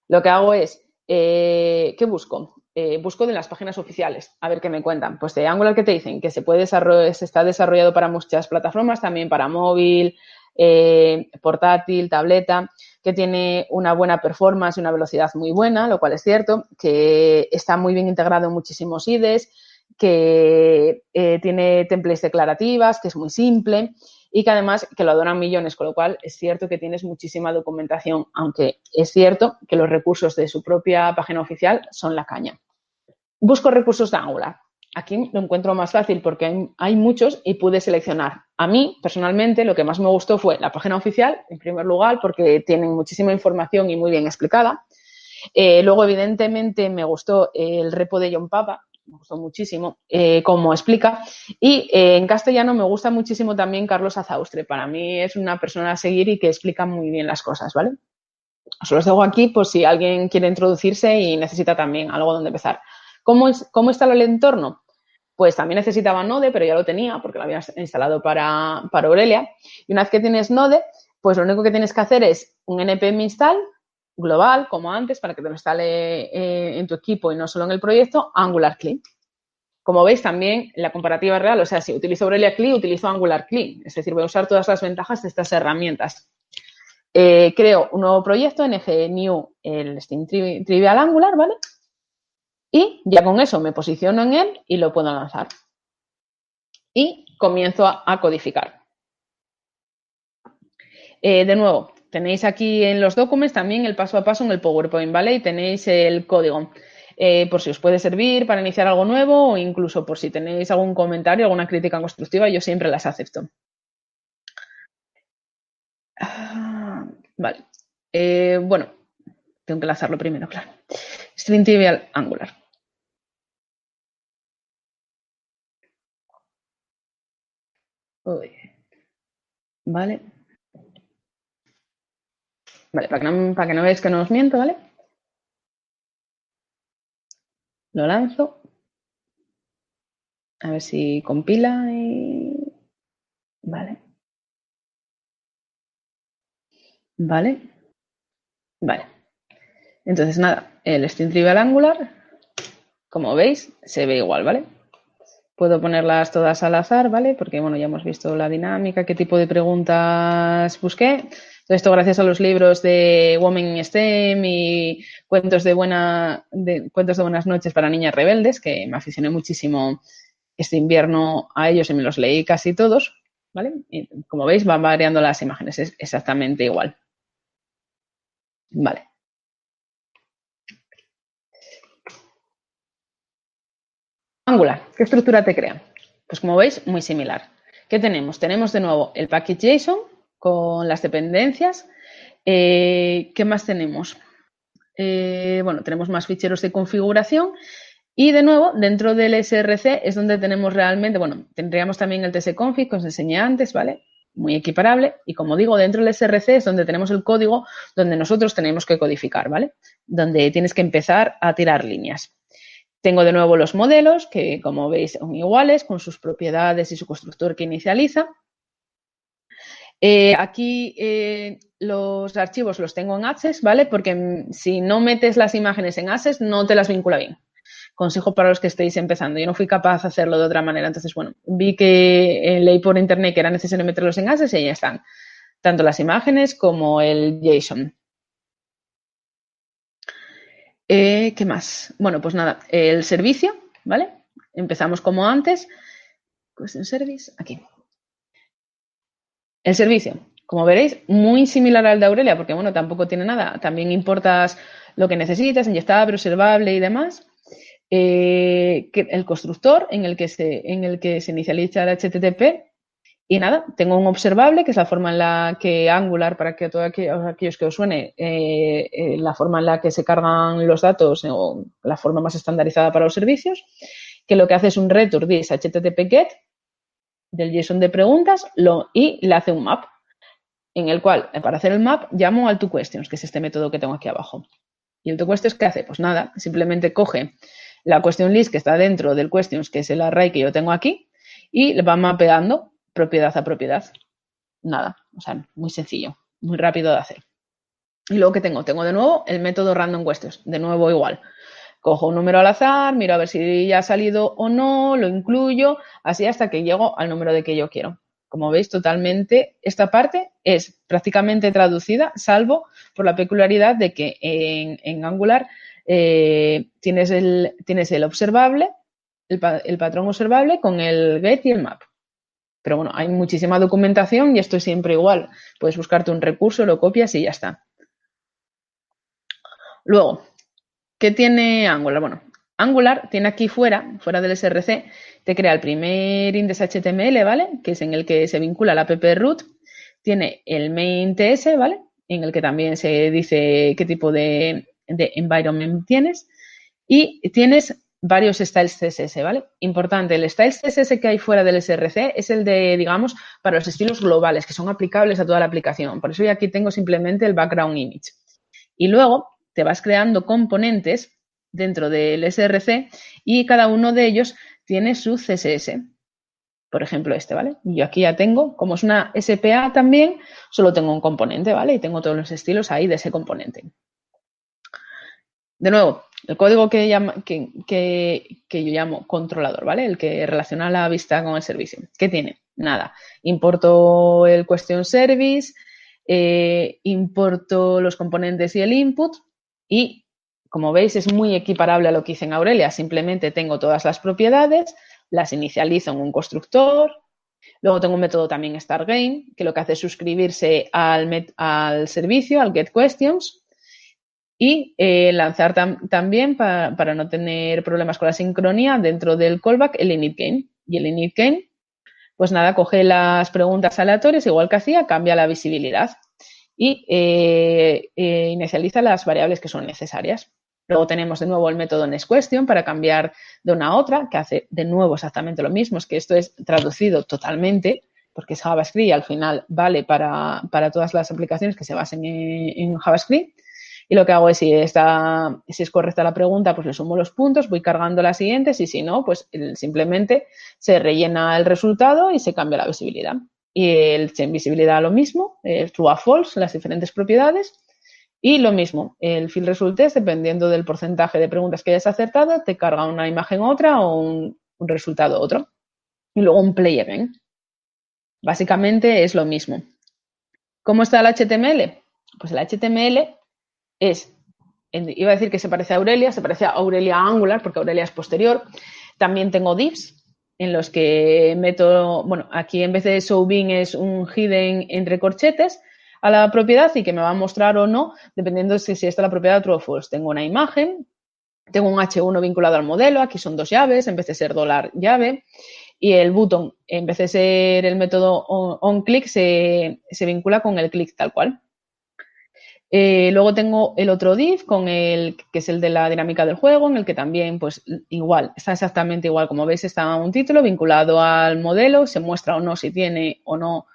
Lo que hago es, eh, ¿qué busco? Eh, busco de las páginas oficiales, a ver qué me cuentan. Pues de Angular, ¿qué te dicen? Que se puede desarrollar, se está desarrollado para muchas plataformas, también para móvil, eh, portátil, tableta, que tiene una buena performance y una velocidad muy buena, lo cual es cierto, que está muy bien integrado en muchísimos IDEs, que eh, tiene templates declarativas, que es muy simple y que además que lo adoran millones, con lo cual es cierto que tienes muchísima documentación, aunque es cierto que los recursos de su propia página oficial son la caña. Busco recursos de Angular. Aquí lo encuentro más fácil porque hay, muchos y pude seleccionar. A mí, personalmente, lo que más me gustó fue la página oficial, en primer lugar, porque tienen muchísima información y muy bien explicada. Eh, luego, evidentemente, me gustó el repo de John Papa, me gustó muchísimo eh, como explica. Y eh, en castellano me gusta muchísimo también Carlos Azaustre. Para mí es una persona a seguir y que explica muy bien las cosas, ¿vale? Os los dejo aquí por si alguien quiere introducirse y necesita también algo donde empezar. ¿Cómo, es, ¿Cómo está el entorno? Pues también necesitaba Node, pero ya lo tenía porque lo había instalado para, para Aurelia. Y una vez que tienes Node, pues lo único que tienes que hacer es un npm install global, como antes, para que te lo instale eh, en tu equipo y no solo en el proyecto, Angular Clean. Como veis, también la comparativa real, o sea, si utilizo Aurelia Clean, utilizo Angular Clean. Es decir, voy a usar todas las ventajas de estas herramientas. Eh, creo un nuevo proyecto, ngnew, el Steam Trivial Angular, ¿vale? Y ya con eso me posiciono en él y lo puedo lanzar. Y comienzo a, codificar. Eh, de nuevo, tenéis aquí en los documents también el paso a paso en el PowerPoint, ¿vale? Y tenéis el código. Eh, por si os puede servir para iniciar algo nuevo o incluso por si tenéis algún comentario, alguna crítica constructiva, yo siempre las acepto. Ah, vale. Eh, bueno, tengo que lanzarlo primero, claro. String angular. Vale. Vale, para que, no, que no veáis que no os miento, ¿vale? Lo lanzo. A ver si compila y... Vale. Vale. Vale. Entonces, nada, el string trivial angular, como veis, se ve igual, ¿vale? Puedo ponerlas todas al azar, ¿vale? Porque, bueno, ya hemos visto la dinámica, qué tipo de preguntas busqué. Todo esto gracias a los libros de Women in STEM y cuentos de, buena, cuentos de buenas noches para niñas rebeldes, que me aficioné muchísimo este invierno a ellos y me los leí casi todos, ¿vale? Y como veis, van variando las imágenes, es exactamente igual. Vale. Angular, ¿qué estructura te crea? Pues como veis, muy similar. ¿Qué tenemos? Tenemos de nuevo el package JSON con las dependencias. Eh, ¿Qué más tenemos? Eh, bueno, tenemos más ficheros de configuración y de nuevo, dentro del SRC es donde tenemos realmente, bueno, tendríamos también el tsconfig que os enseñé antes, ¿vale? Muy equiparable. Y como digo, dentro del SRC es donde tenemos el código donde nosotros tenemos que codificar, ¿vale? Donde tienes que empezar a tirar líneas. Tengo de nuevo los modelos que, como veis, son iguales con sus propiedades y su constructor que inicializa. Eh, aquí eh, los archivos los tengo en Access, ¿vale? Porque mm, si no metes las imágenes en Access, no te las vincula bien. Consejo para los que estéis empezando. Yo no fui capaz de hacerlo de otra manera. Entonces, bueno, vi que leí por internet que era necesario meterlos en Access y ya están. Tanto las imágenes como el JSON. Eh, ¿Qué más? Bueno, pues nada, el servicio, ¿vale? Empezamos como antes. Question Service, aquí. El servicio, como veréis, muy similar al de Aurelia, porque bueno, tampoco tiene nada. También importas lo que necesitas, inyectable, observable y demás. Eh, el constructor en el que se, en el que se inicializa el HTTP. Y nada, tengo un observable, que es la forma en la que Angular, para que todos aquellos que os suene, eh, eh, la forma en la que se cargan los datos o la forma más estandarizada para los servicios, que lo que hace es un return this HTTP get del JSON de preguntas lo, y le hace un map, en el cual, eh, para hacer el map, llamo al toQuestions, que es este método que tengo aquí abajo. ¿Y el toQuestions qué hace? Pues nada, simplemente coge la question list que está dentro del questions, que es el array que yo tengo aquí, y le va mapeando propiedad a propiedad. Nada, o sea, muy sencillo, muy rápido de hacer. Y luego que tengo, tengo de nuevo el método random questions, de nuevo igual cojo un número al azar, miro a ver si ya ha salido o no, lo incluyo, así hasta que llego al número de que yo quiero. Como veis, totalmente, esta parte es prácticamente traducida, salvo por la peculiaridad de que en, Angular eh, tienes, el, tienes el observable, el, el patrón observable con el get y el map. Pero bueno, hay muchísima documentación y esto es siempre igual. Puedes buscarte un recurso, lo copias y ya está. Luego, ¿Qué tiene Angular? Bueno, Angular tiene aquí fuera, fuera del SRC, te crea el primer index HTML, ¿vale? Que es en el que se vincula la app root. Tiene el main TS, ¿vale? En el que también se dice qué tipo de, environment tienes. Y tienes varios styles CSS, ¿vale? Importante, el style CSS que hay fuera del SRC es el de, digamos, para los estilos globales, que son aplicables a toda la aplicación. Por eso yo aquí tengo simplemente el background image. Y luego te vas creando componentes dentro del SRC y cada uno de ellos tiene su CSS. Por ejemplo, este, ¿vale? Yo aquí ya tengo, como es una SPA también, solo tengo un componente, ¿vale? Y tengo todos los estilos ahí de ese componente. De nuevo, el código que, yo llamo controlador, ¿vale? El que relaciona la vista con el servicio. ¿Qué tiene? Nada. Importo el question service, eh, importo los componentes y el input y, como veis, es muy equiparable a lo que hice en Aurelia. Simplemente tengo todas las propiedades, las inicializo en un constructor. Luego tengo un método también StartGame, que lo que hace es suscribirse al, al servicio, al GetQuestions, y eh, lanzar también para no tener problemas con la sincronía dentro del callback el initGame. Y el initGame, pues nada, coge las preguntas aleatorias, igual que hacía, cambia la visibilidad y eh, eh, inicializa las variables que son necesarias. Luego tenemos de nuevo el método NextQuestion para cambiar de una a otra, que hace de nuevo exactamente lo mismo, es que esto es traducido totalmente, porque es JavaScript y al final vale para, todas las aplicaciones que se basen en JavaScript. Y lo que hago es, si, está, si es correcta la pregunta, pues le sumo los puntos, voy cargando las siguientes y si no, pues simplemente se rellena el resultado y se cambia la visibilidad. Y el en visibilidad lo mismo, el true a false, las diferentes propiedades. Y lo mismo, el field result test, dependiendo del porcentaje de preguntas que hayas acertado, te carga una imagen otra o un, un resultado otro. Y luego un play event. Básicamente es lo mismo. ¿Cómo está el HTML? Pues el HTML es, iba a decir que se parece a Aurelia, se parece a Aurelia Angular, porque Aurelia es posterior. También tengo divs en los que meto, bueno, aquí en vez de showBin es un hidden entre corchetes a la propiedad y que me va a mostrar o no, dependiendo de si, está la propiedad true o false. Tengo una imagen, tengo un H1 vinculado al modelo, aquí son dos llaves, en vez de ser dólar llave, y el button, en vez de ser el método onClick, se, se vincula con el click tal cual. Eh, luego tengo el otro div con el que es el de la dinámica del juego, en el que también, pues igual, está exactamente igual. Como veis, está un título vinculado al modelo, se muestra o no si tiene o no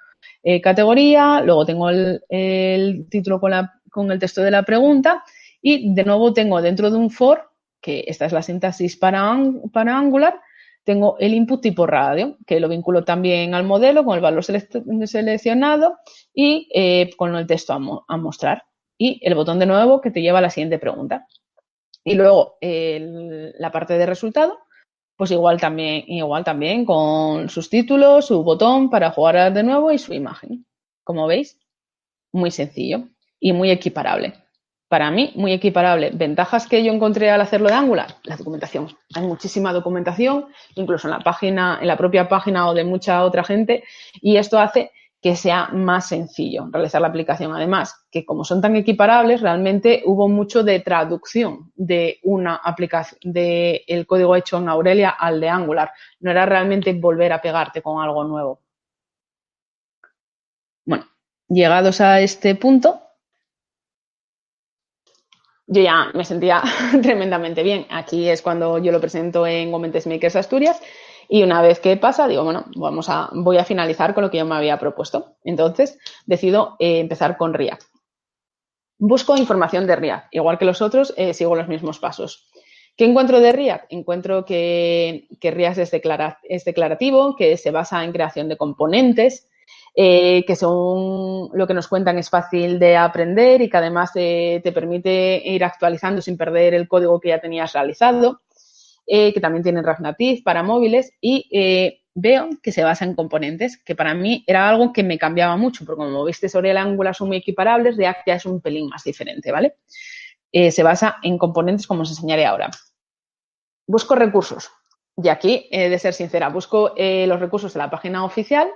eh, categoría. Luego tengo el, título con, el texto de la pregunta. Y de nuevo tengo dentro de un for, que esta es la sintaxis para, para Angular, tengo el input tipo radio, que lo vinculo también al modelo con el valor seleccionado y eh, con el texto a mostrar y el botón de nuevo que te lleva a la siguiente pregunta. Y luego la parte de resultado, pues igual también, igual también con sus títulos, su botón para jugar de nuevo y su imagen. Como veis, muy sencillo y muy equiparable. Para mí, muy equiparable. Ventajas que yo encontré al hacerlo de Angular, la documentación. Hay muchísima documentación, incluso en la página, en la propia página o de mucha otra gente, y esto hace que sea más sencillo realizar la aplicación. Además, que como son tan equiparables, realmente hubo mucho de traducción de una aplicación, del código hecho en Aurelia al de Angular. No era realmente volver a pegarte con algo nuevo. Bueno, llegados a este punto, yo ya me sentía tremendamente bien. Aquí es cuando yo lo presento en Moments Makers Asturias y una vez que pasa, digo, bueno, vamos a, voy a finalizar con lo que yo me había propuesto. Entonces, decido eh, empezar con React. Busco información de React. Igual que los otros, eh, sigo los mismos pasos. ¿Qué encuentro de React? Encuentro que, React es, es, declarativo, que se basa en creación de componentes, eh, que son lo que nos cuentan es fácil de aprender y que además te permite ir actualizando sin perder el código que ya tenías realizado. Eh, que también tiene React para móviles y eh, veo que se basa en componentes, que para mí era algo que me cambiaba mucho, porque como viste sobre el Angular son muy equiparables, React ya es un pelín más diferente, ¿vale? Eh, se basa en componentes como os enseñaré ahora. Busco recursos. Y aquí, de ser sincera, busco los recursos de la página oficial,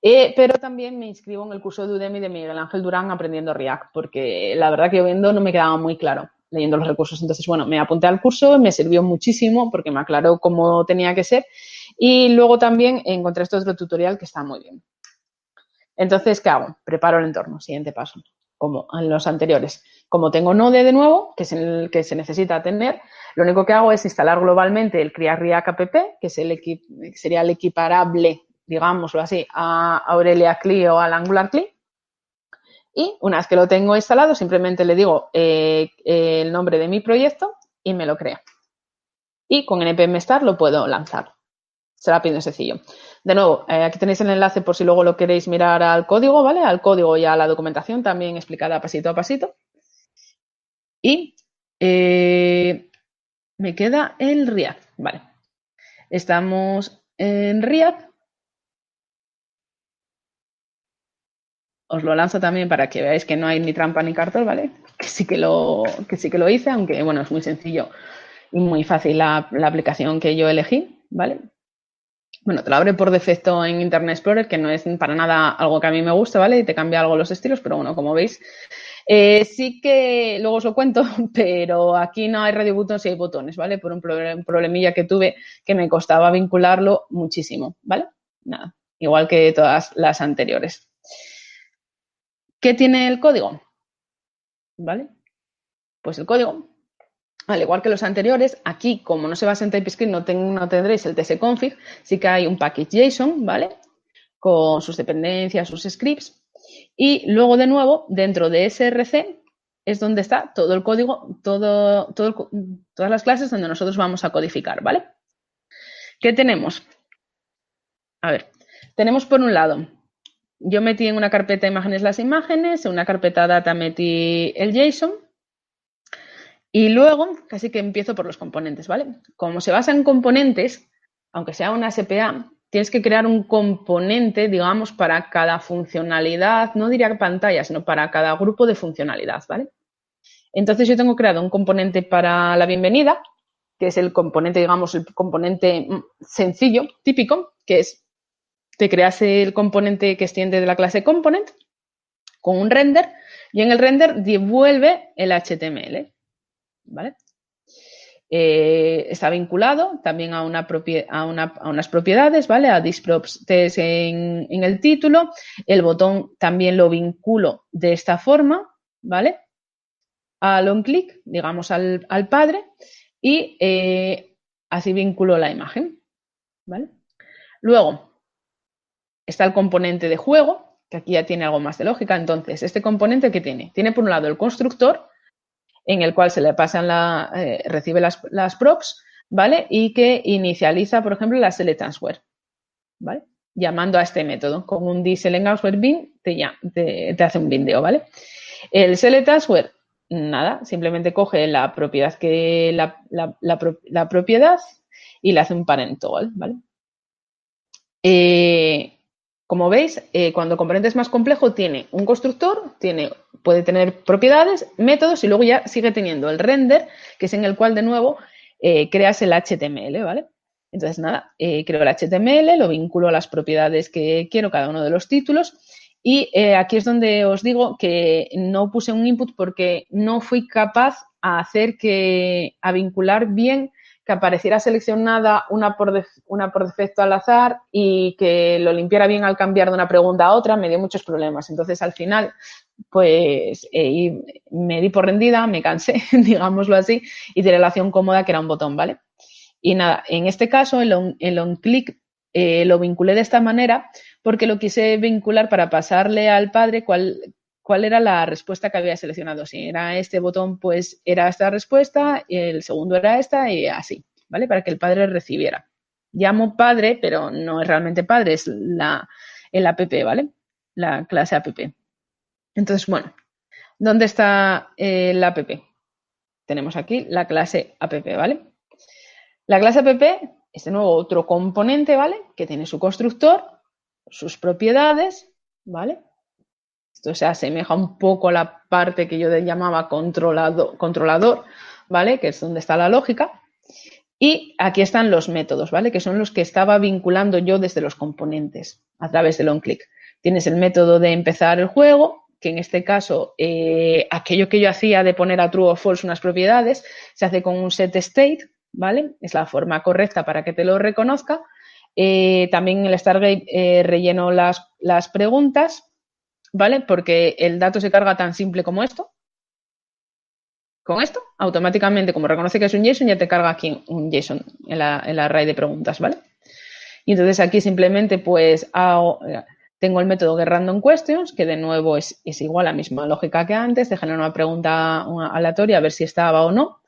pero también me inscribo en el curso de Udemy de Miguel Ángel Durán aprendiendo React, porque la verdad que yo viendo no me quedaba muy claro leyendo los recursos. Entonces, bueno, me apunté al curso, me sirvió muchísimo porque me aclaró cómo tenía que ser y luego también encontré este otro tutorial que está muy bien. Entonces, ¿qué hago? Preparo el entorno, siguiente paso, como en los anteriores. Como tengo Node de nuevo, que es el que se necesita tener, lo único que hago es instalar globalmente el Cria React app, que es el sería el equiparable, digámoslo así, a Aurelia CLI o al Angular CLI y una vez que lo tengo instalado, simplemente le digo eh, el nombre de mi proyecto y me lo crea. Y con npm star lo puedo lanzar. Será bien sencillo. De nuevo, eh, aquí tenéis el enlace por si luego lo queréis mirar al código, ¿vale? Al código y a la documentación también explicada pasito a pasito. Y eh, me queda el React, ¿vale? Estamos en React. Os lo lanzo también para que veáis que no hay ni trampa ni cartón, ¿vale? Que sí que lo, sí que lo hice, aunque bueno, es muy sencillo y muy fácil la, aplicación que yo elegí, ¿vale? Bueno, te lo abre por defecto en Internet Explorer, que no es para nada algo que a mí me gusta, ¿vale? Y te cambia algo los estilos, pero bueno, como veis, eh, sí que luego os lo cuento, pero aquí no hay radio buttons y hay botones, ¿vale? Por un, problemilla que tuve que me costaba vincularlo muchísimo, ¿vale? Nada, igual que todas las anteriores. ¿Qué tiene el código? ¿Vale? Pues el código al igual que los anteriores, aquí, como no se basa en TypeScript, no, no tendréis el tsconfig, sí que hay un package JSON, ¿vale? Con sus dependencias, sus scripts. Y luego, de nuevo, dentro de SRC es donde está todo el código, todas las clases donde nosotros vamos a codificar, ¿vale? ¿Qué tenemos? A ver, tenemos por un lado, yo metí en una carpeta imágenes las imágenes, en una carpeta data metí el JSON, y luego, casi que empiezo por los componentes, ¿vale? Como se basa en componentes, aunque sea una SPA, tienes que crear un componente, digamos, para cada funcionalidad, no diría pantalla, sino para cada grupo de funcionalidad, ¿vale? Entonces yo tengo creado un componente para la bienvenida, que es el componente, digamos, el componente sencillo, típico, que es, te creas el componente que extiende de la clase component con un render y en el render devuelve el HTML. ¿vale? Eh, está vinculado también a, una a, unas propiedades, ¿vale? A disprops en, en, el título. El botón también lo vinculo de esta forma, ¿vale? Al on click, digamos al, padre, y eh, así vinculo la imagen, ¿vale? Luego está el componente de juego, que aquí ya tiene algo más de lógica. Entonces, este componente que tiene, tiene por un lado el constructor, en el cual se le pasan la, eh, recibe las, las, props, ¿vale? Y que inicializa, por ejemplo, la select ¿vale? Llamando a este método. Con un select bin te, te, te, hace un bindeo, ¿vale? El select nada, simplemente coge la propiedad que la, la, la propiedad y le hace un parentol, ¿vale? Eh, como veis, eh, cuando componente es más complejo, tiene un constructor, tiene, puede tener propiedades, métodos y luego ya sigue teniendo el render, que es en el cual de nuevo eh, creas el HTML, ¿vale? Entonces, nada, eh, creo el HTML, lo vinculo a las propiedades que quiero, cada uno de los títulos. Y aquí es donde os digo que no puse un input porque no fui capaz a hacer que, a vincular bien que apareciera seleccionada una por, una por defecto al azar y que lo limpiara bien al cambiar de una pregunta a otra, me dio muchos problemas. Entonces, al final, pues eh, me di por rendida, me cansé, digámoslo así, y tiré la acción cómoda que era un botón, ¿vale? Y nada, en este caso, el on, el click eh, lo vinculé de esta manera porque lo quise vincular para pasarle al padre cuál, cuál era la respuesta que había seleccionado. Si era este botón, pues era esta respuesta, el segundo era esta y así, ¿vale? Para que el padre recibiera. Llamo padre, pero no es realmente padre, es la, el app, ¿vale? La clase app. Entonces, bueno, ¿dónde está el app? Tenemos aquí la clase app, ¿vale? La clase app es de nuevo otro componente, ¿vale? Que tiene su constructor, sus propiedades, ¿vale? Esto se asemeja un poco a la parte que yo llamaba controlado, controlador, ¿vale? Que es donde está la lógica. Y aquí están los métodos, ¿vale? Que son los que estaba vinculando yo desde los componentes a través del onClick. Tienes el método de empezar el juego, que en este caso, eh, aquello que yo hacía de poner a true o false unas propiedades, se hace con un set state, ¿vale? Es la forma correcta para que te lo reconozca. Eh, también en el Stargate eh, relleno las, las preguntas ¿vale? Porque el dato se carga tan simple como esto. Con esto, automáticamente, como reconoce que es un JSON, ya te carga aquí un JSON en la, array de preguntas, ¿vale? Y entonces aquí simplemente pues tengo el método questions, que de nuevo es, igual a la misma lógica que antes, de generar una pregunta aleatoria a ver si estaba o no.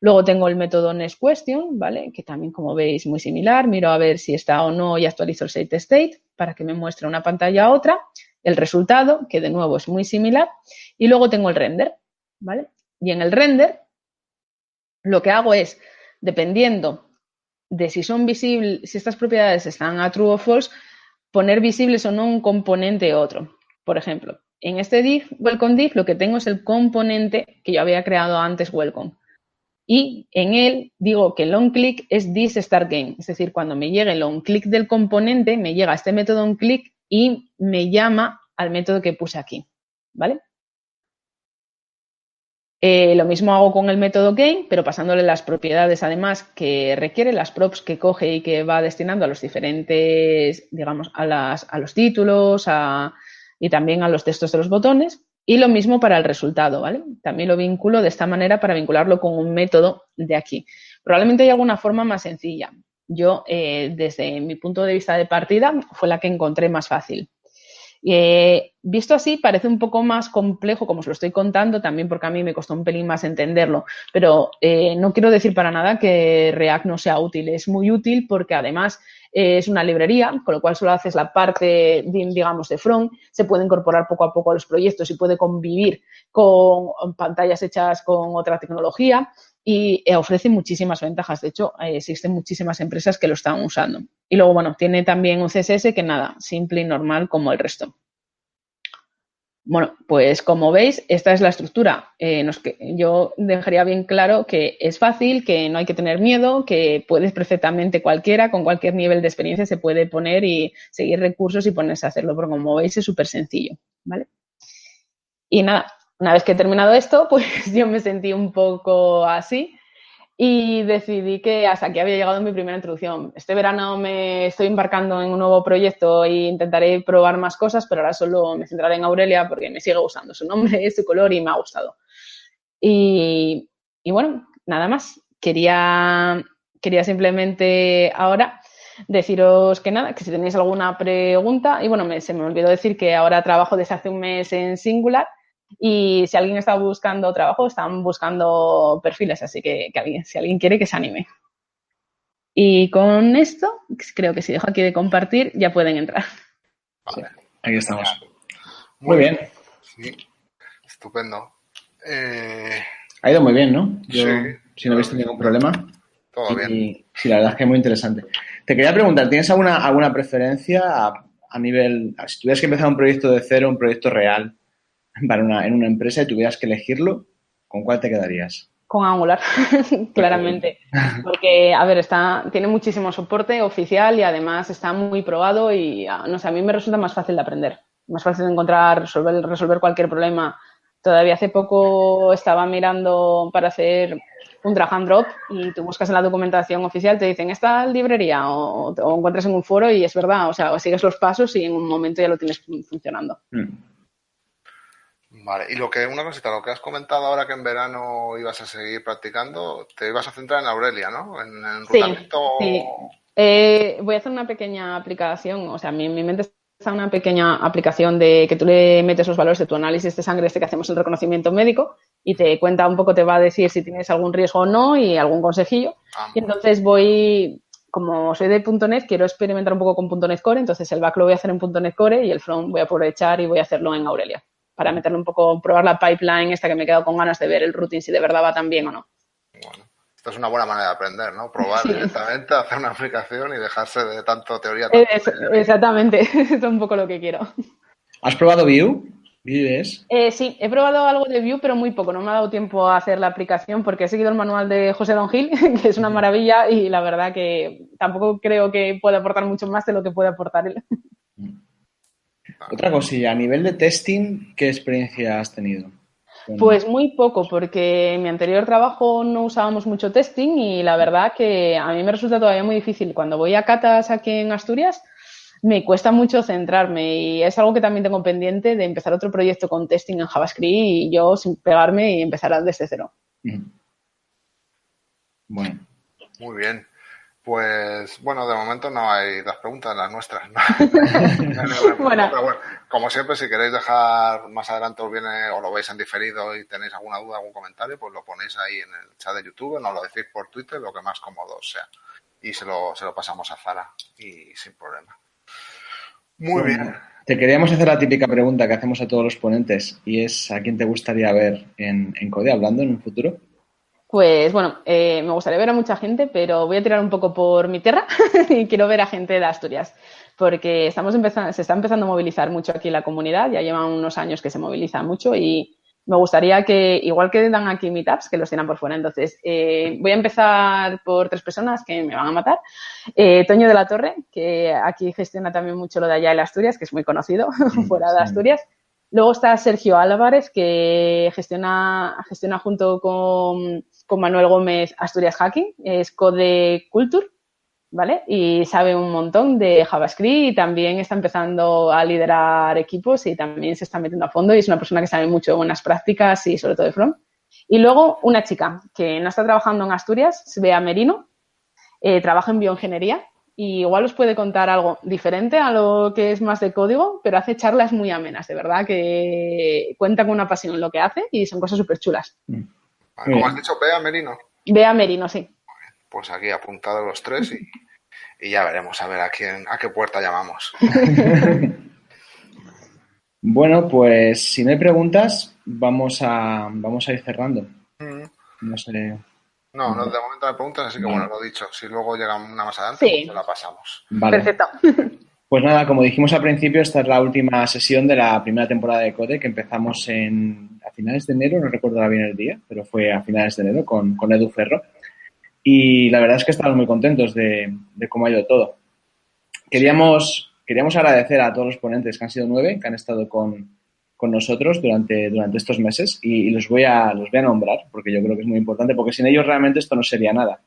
Luego tengo el método NextQuestion, ¿vale? Que también, como veis, muy similar. Miro a ver si está o no y actualizo el state state para que me muestre una pantalla a otra. El resultado, que de nuevo es muy similar. Y luego tengo el render, ¿vale? Y en el render, lo que hago es, dependiendo de si son visibles, si estas propiedades están a true o false, poner visibles o no un componente u otro. Por ejemplo, en este div, welcome div, lo que tengo es el componente que yo había creado antes welcome. Y en él digo que el onClick es this start game. Es decir, cuando me llegue el onClick del componente, me llega este método onClick y me llama al método que puse aquí. ¿Vale? Eh, lo mismo hago con el método gain, pero pasándole las propiedades además que requiere, las props que coge y que va destinando a los diferentes, digamos, a, las, a los títulos y también a los textos de los botones. Y lo mismo para el resultado, ¿vale? También lo vinculo de esta manera para vincularlo con un método de aquí. Probablemente hay alguna forma más sencilla. Yo, eh, desde mi punto de vista de partida, fue la que encontré más fácil. Eh, visto así, parece un poco más complejo, como os lo estoy contando, también porque a mí me costó un pelín más entenderlo, pero eh, no quiero decir para nada que React no sea útil. Es muy útil porque además es una librería, con lo cual solo haces la parte, digamos, de front, se puede incorporar poco a poco a los proyectos y puede convivir con pantallas hechas con otra tecnología y ofrece muchísimas ventajas. De hecho, existen muchísimas empresas que lo están usando. Y luego, bueno, tiene también un CSS que nada, simple y normal como el resto. Bueno, pues como veis, esta es la estructura. Eh, yo dejaría bien claro que es fácil, que no hay que tener miedo, que puedes perfectamente cualquiera, con cualquier nivel de experiencia, se puede poner y seguir recursos y ponerse a hacerlo, porque como veis es súper sencillo, ¿vale? Y nada, una vez que he terminado esto, pues yo me sentí un poco así y decidí que hasta aquí había llegado mi primera introducción. Este verano me estoy embarcando en un nuevo proyecto e intentaré probar más cosas, pero ahora solo me centraré en Aurelia porque me sigue gustando su nombre, su color y me ha gustado. Y, bueno, nada más. Quería, quería simplemente ahora deciros que nada, que si tenéis alguna pregunta, y bueno, se me olvidó decir que ahora trabajo desde hace un mes en Singular y si alguien está buscando trabajo, están buscando perfiles, así que, si alguien quiere, que se anime. Y con esto, creo que si dejo aquí de compartir, ya pueden entrar. Vale, aquí estamos. Muy, bien. Sí, estupendo. Eh, ha ido muy bien, ¿no? Yo, si no he visto ningún problema. Todo bien. Sí, la verdad es que es muy interesante. Te quería preguntar, ¿tienes alguna, alguna preferencia a, a nivel, si tuvieras que empezar un proyecto de cero, un proyecto real, para una, en una empresa y tuvieras que elegirlo, ¿con cuál te quedarías? Con Angular, claramente. Porque, a ver, está, tiene muchísimo soporte oficial y además está muy probado y, ah, no sé, a mí me resulta más fácil de aprender, más fácil de encontrar, resolver, resolver cualquier problema. Todavía hace poco estaba mirando para hacer un drag and drop y tú buscas en la documentación oficial, te dicen esta librería o, o encuentras en un foro y es verdad, o sea, o sigues los pasos y en un momento ya lo tienes funcionando. Mm. Vale, y lo que, una cosita, lo que has comentado ahora que en verano ibas a seguir practicando, te ibas a centrar en Aurelia, ¿no? En, enrutamiento. Sí, eh, voy a hacer una pequeña aplicación, o sea, en mi, mente está una pequeña aplicación de que tú le metes los valores de tu análisis de sangre, este que hacemos el reconocimiento médico, y te cuenta un poco, te va a decir si tienes algún riesgo o no y algún consejillo. Ah, y entonces voy, como soy de .NET, quiero experimentar un poco con .NET Core, entonces el back lo voy a hacer en .NET Core y el front voy a aprovechar y voy a hacerlo en Aurelia para meterle un poco, probar la pipeline esta que me he quedado con ganas de ver el routine si de verdad va tan bien o no. Bueno, esto es una buena manera de aprender, ¿no? Probar directamente, hacer una aplicación y dejarse de tanto teoría. exactamente, es un poco lo que quiero. ¿Has probado Vue? ¿Vue.js? Eh, sí, he probado algo de Vue, pero muy poco. No me ha dado tiempo a hacer la aplicación porque he seguido el manual de José Don Gil, que es una maravilla y la verdad que tampoco creo que pueda aportar mucho más de lo que puede aportar él. Otra cosilla, a nivel de testing, ¿qué experiencia has tenido? Pues muy poco, porque en mi anterior trabajo no usábamos mucho testing y la verdad que a mí me resulta todavía muy difícil. Cuando voy a catas aquí en Asturias, me cuesta mucho centrarme y es algo que también tengo pendiente de empezar otro proyecto con testing en JavaScript y yo sin pegarme y empezar desde cero. Bueno. Muy bien. Pues bueno, de momento no hay las preguntas, las nuestras. bueno. Pero bueno, como siempre, si queréis dejar más adelante os viene o lo veis en diferido y tenéis alguna duda, algún comentario, pues lo ponéis ahí en el chat de YouTube, nos lo decís por Twitter, lo que más cómodo sea. Y se lo, se lo pasamos a Zara y sin problema. Muy bien. Te queríamos hacer la típica pregunta que hacemos a todos los ponentes y es ¿a quién te gustaría ver en, en Code hablando en un futuro? Pues bueno, eh, me gustaría ver a mucha gente, pero voy a tirar un poco por mi tierra y quiero ver a gente de Asturias, porque estamos empezando, se está empezando a movilizar mucho aquí la comunidad, ya llevan unos años que se moviliza mucho y me gustaría que, igual que dan aquí meetups, que los tienen por fuera. Entonces, eh, voy a empezar por tres personas que me van a matar. Eh, Toño de la Torre, que aquí gestiona también mucho lo de allá en Asturias, que es muy conocido fuera de Asturias. Luego está Sergio Álvarez, que gestiona, gestiona junto con, Manuel Gómez Asturias Hacking, es Code Culture, ¿vale? Y sabe un montón de JavaScript y también está empezando a liderar equipos y también se está metiendo a fondo y es una persona que sabe mucho de buenas prácticas y sobre todo de front. Y luego una chica que no está trabajando en Asturias, se ve a Merino, eh, trabaja en bioingeniería y igual os puede contar algo diferente a lo que es más de código, pero hace charlas muy amenas, de verdad, que cuenta con una pasión en lo que hace y son cosas súper chulas. Mm. ¿Cómo has dicho? Bea Merino. Bea Merino, sí. Pues aquí apuntado los tres y, y ya veremos a ver a quién, a qué puerta llamamos. bueno, pues si no hay preguntas, vamos a, vamos a ir cerrando. Mm. No sé. No, no, de momento no hay preguntas, así que bueno, lo dicho. Si luego llega una más adelante, Sí. pues la pasamos. Vale. Perfecto. Pues nada, como dijimos al principio, esta es la última sesión de la primera temporada de Code que empezamos en, a finales de enero, no recuerdo ahora bien el día, pero fue a finales de enero con, con Edu Ferro. Y la verdad es que estamos muy contentos de, de cómo ha ido todo. Queríamos, queríamos agradecer a todos los ponentes, que han sido nueve, que han estado con, con nosotros durante, durante estos meses y, los, voy a, los voy a nombrar porque yo creo que es muy importante, porque sin ellos realmente esto no sería nada.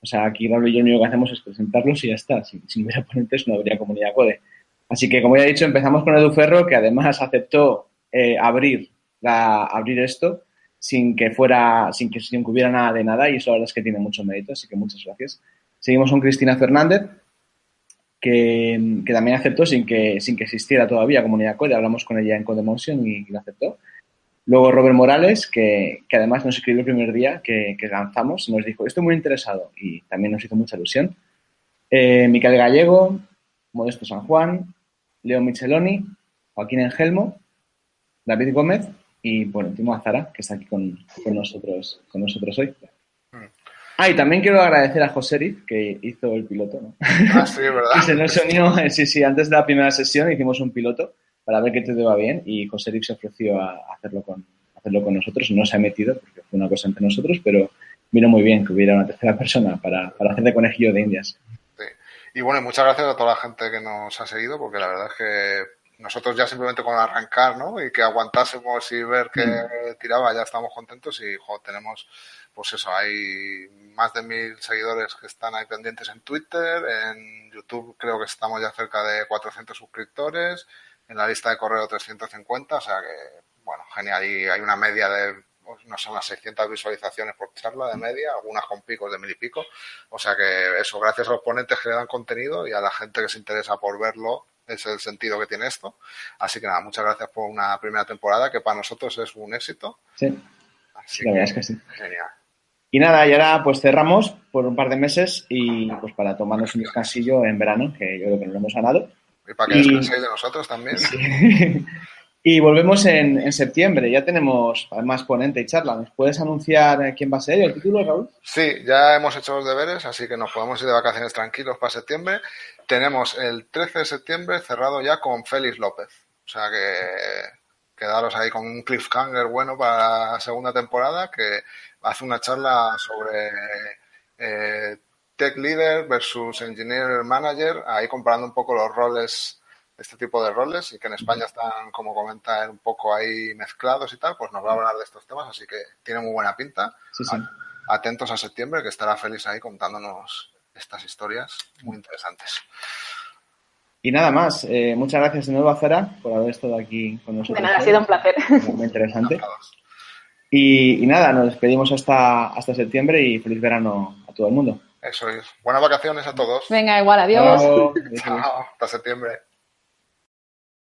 O sea, aquí Raúl y yo lo único que hacemos es presentarlos y ya está. Si, si no hubiera ponentes no habría comunidad Code. Así que, como ya he dicho, empezamos con Edu Ferro, que además aceptó eh, abrir, la, abrir esto sin que fuera, sin que, sin que hubiera nada de nada y eso la verdad es que tiene mucho mérito, así que muchas gracias. Seguimos con Cristina Fernández, que, también aceptó sin que, sin que existiera todavía comunidad Code. Hablamos con ella en Codemotion y, y lo aceptó. Luego Robert Morales, que, que además nos escribió el primer día que, que lanzamos, nos dijo, estoy muy interesado y también nos hizo mucha ilusión. Eh, Miquel Gallego, Modesto San Juan, Leo Micheloni, Joaquín Engelmo, David Gómez y, por último, a Zara, que está aquí con, con nosotros, con nosotros hoy. Ah, y también quiero agradecer a José Riz, que hizo el piloto, ¿no? Ah, sí, ¿verdad? Se nos unió, sí, sí, antes de la primera sesión hicimos un piloto para ver que todo iba bien y José Rick se ofreció a hacerlo con, a hacerlo con nosotros. No se ha metido porque fue una cosa entre nosotros, pero vino muy bien que hubiera una tercera persona para, para hacer de conejillo de indias. Sí. Y bueno, muchas gracias a toda la gente que nos ha seguido, porque la verdad es que nosotros ya simplemente con arrancar, ¿no? Y que aguantásemos y ver que tiraba, ya estamos contentos y jo, tenemos, pues eso, hay más de mil seguidores que están ahí pendientes en Twitter, en YouTube creo que estamos ya cerca de 400 suscriptores, en la lista de correo 350, o sea que, bueno, genial. Y hay una media de, pues, no sé, unas 600 visualizaciones por charla de media, algunas con picos de mil y pico. O sea que eso, gracias a los ponentes que le dan contenido y a la gente que se interesa por verlo, es el sentido que tiene esto. Así que nada, muchas gracias por una primera temporada que para nosotros es un éxito. Sí, Así la verdad es que sí. Genial. Y nada, y ahora pues cerramos por un par de meses y pues para tomarnos un descansillo en verano, que yo creo que nos lo hemos ganado. Y para que Y- descanséis de nosotros también. y volvemos en, septiembre. Ya tenemos además ponente y charla. ¿Nos puedes anunciar eh, quién va a ser el título, Raúl? Sí, ya hemos hecho los deberes, así que nos podemos ir de vacaciones tranquilos para septiembre. Tenemos el 13 de septiembre cerrado ya con Félix López. O sea que quedaros ahí con un cliffhanger bueno para la segunda temporada que hace una charla sobre eh, Tech Leader versus Engineer Manager, ahí comparando un poco los roles, este tipo de roles, y que en España están, como comenta, un poco ahí mezclados y tal, pues nos va a hablar de estos temas, así que tiene muy buena pinta Sí, sí. atentos a septiembre, que estará Félix ahí contándonos estas historias muy interesantes. Y nada más. eh, muchas gracias de nuevo a Zara por haber estado aquí con nosotros. De nada, ha sido un placer. Muy interesante. Y nada, nos despedimos hasta, hasta septiembre y feliz verano a todo el mundo. Eso es. Buenas vacaciones a todos. Venga, igual, adiós. Chao, hasta septiembre.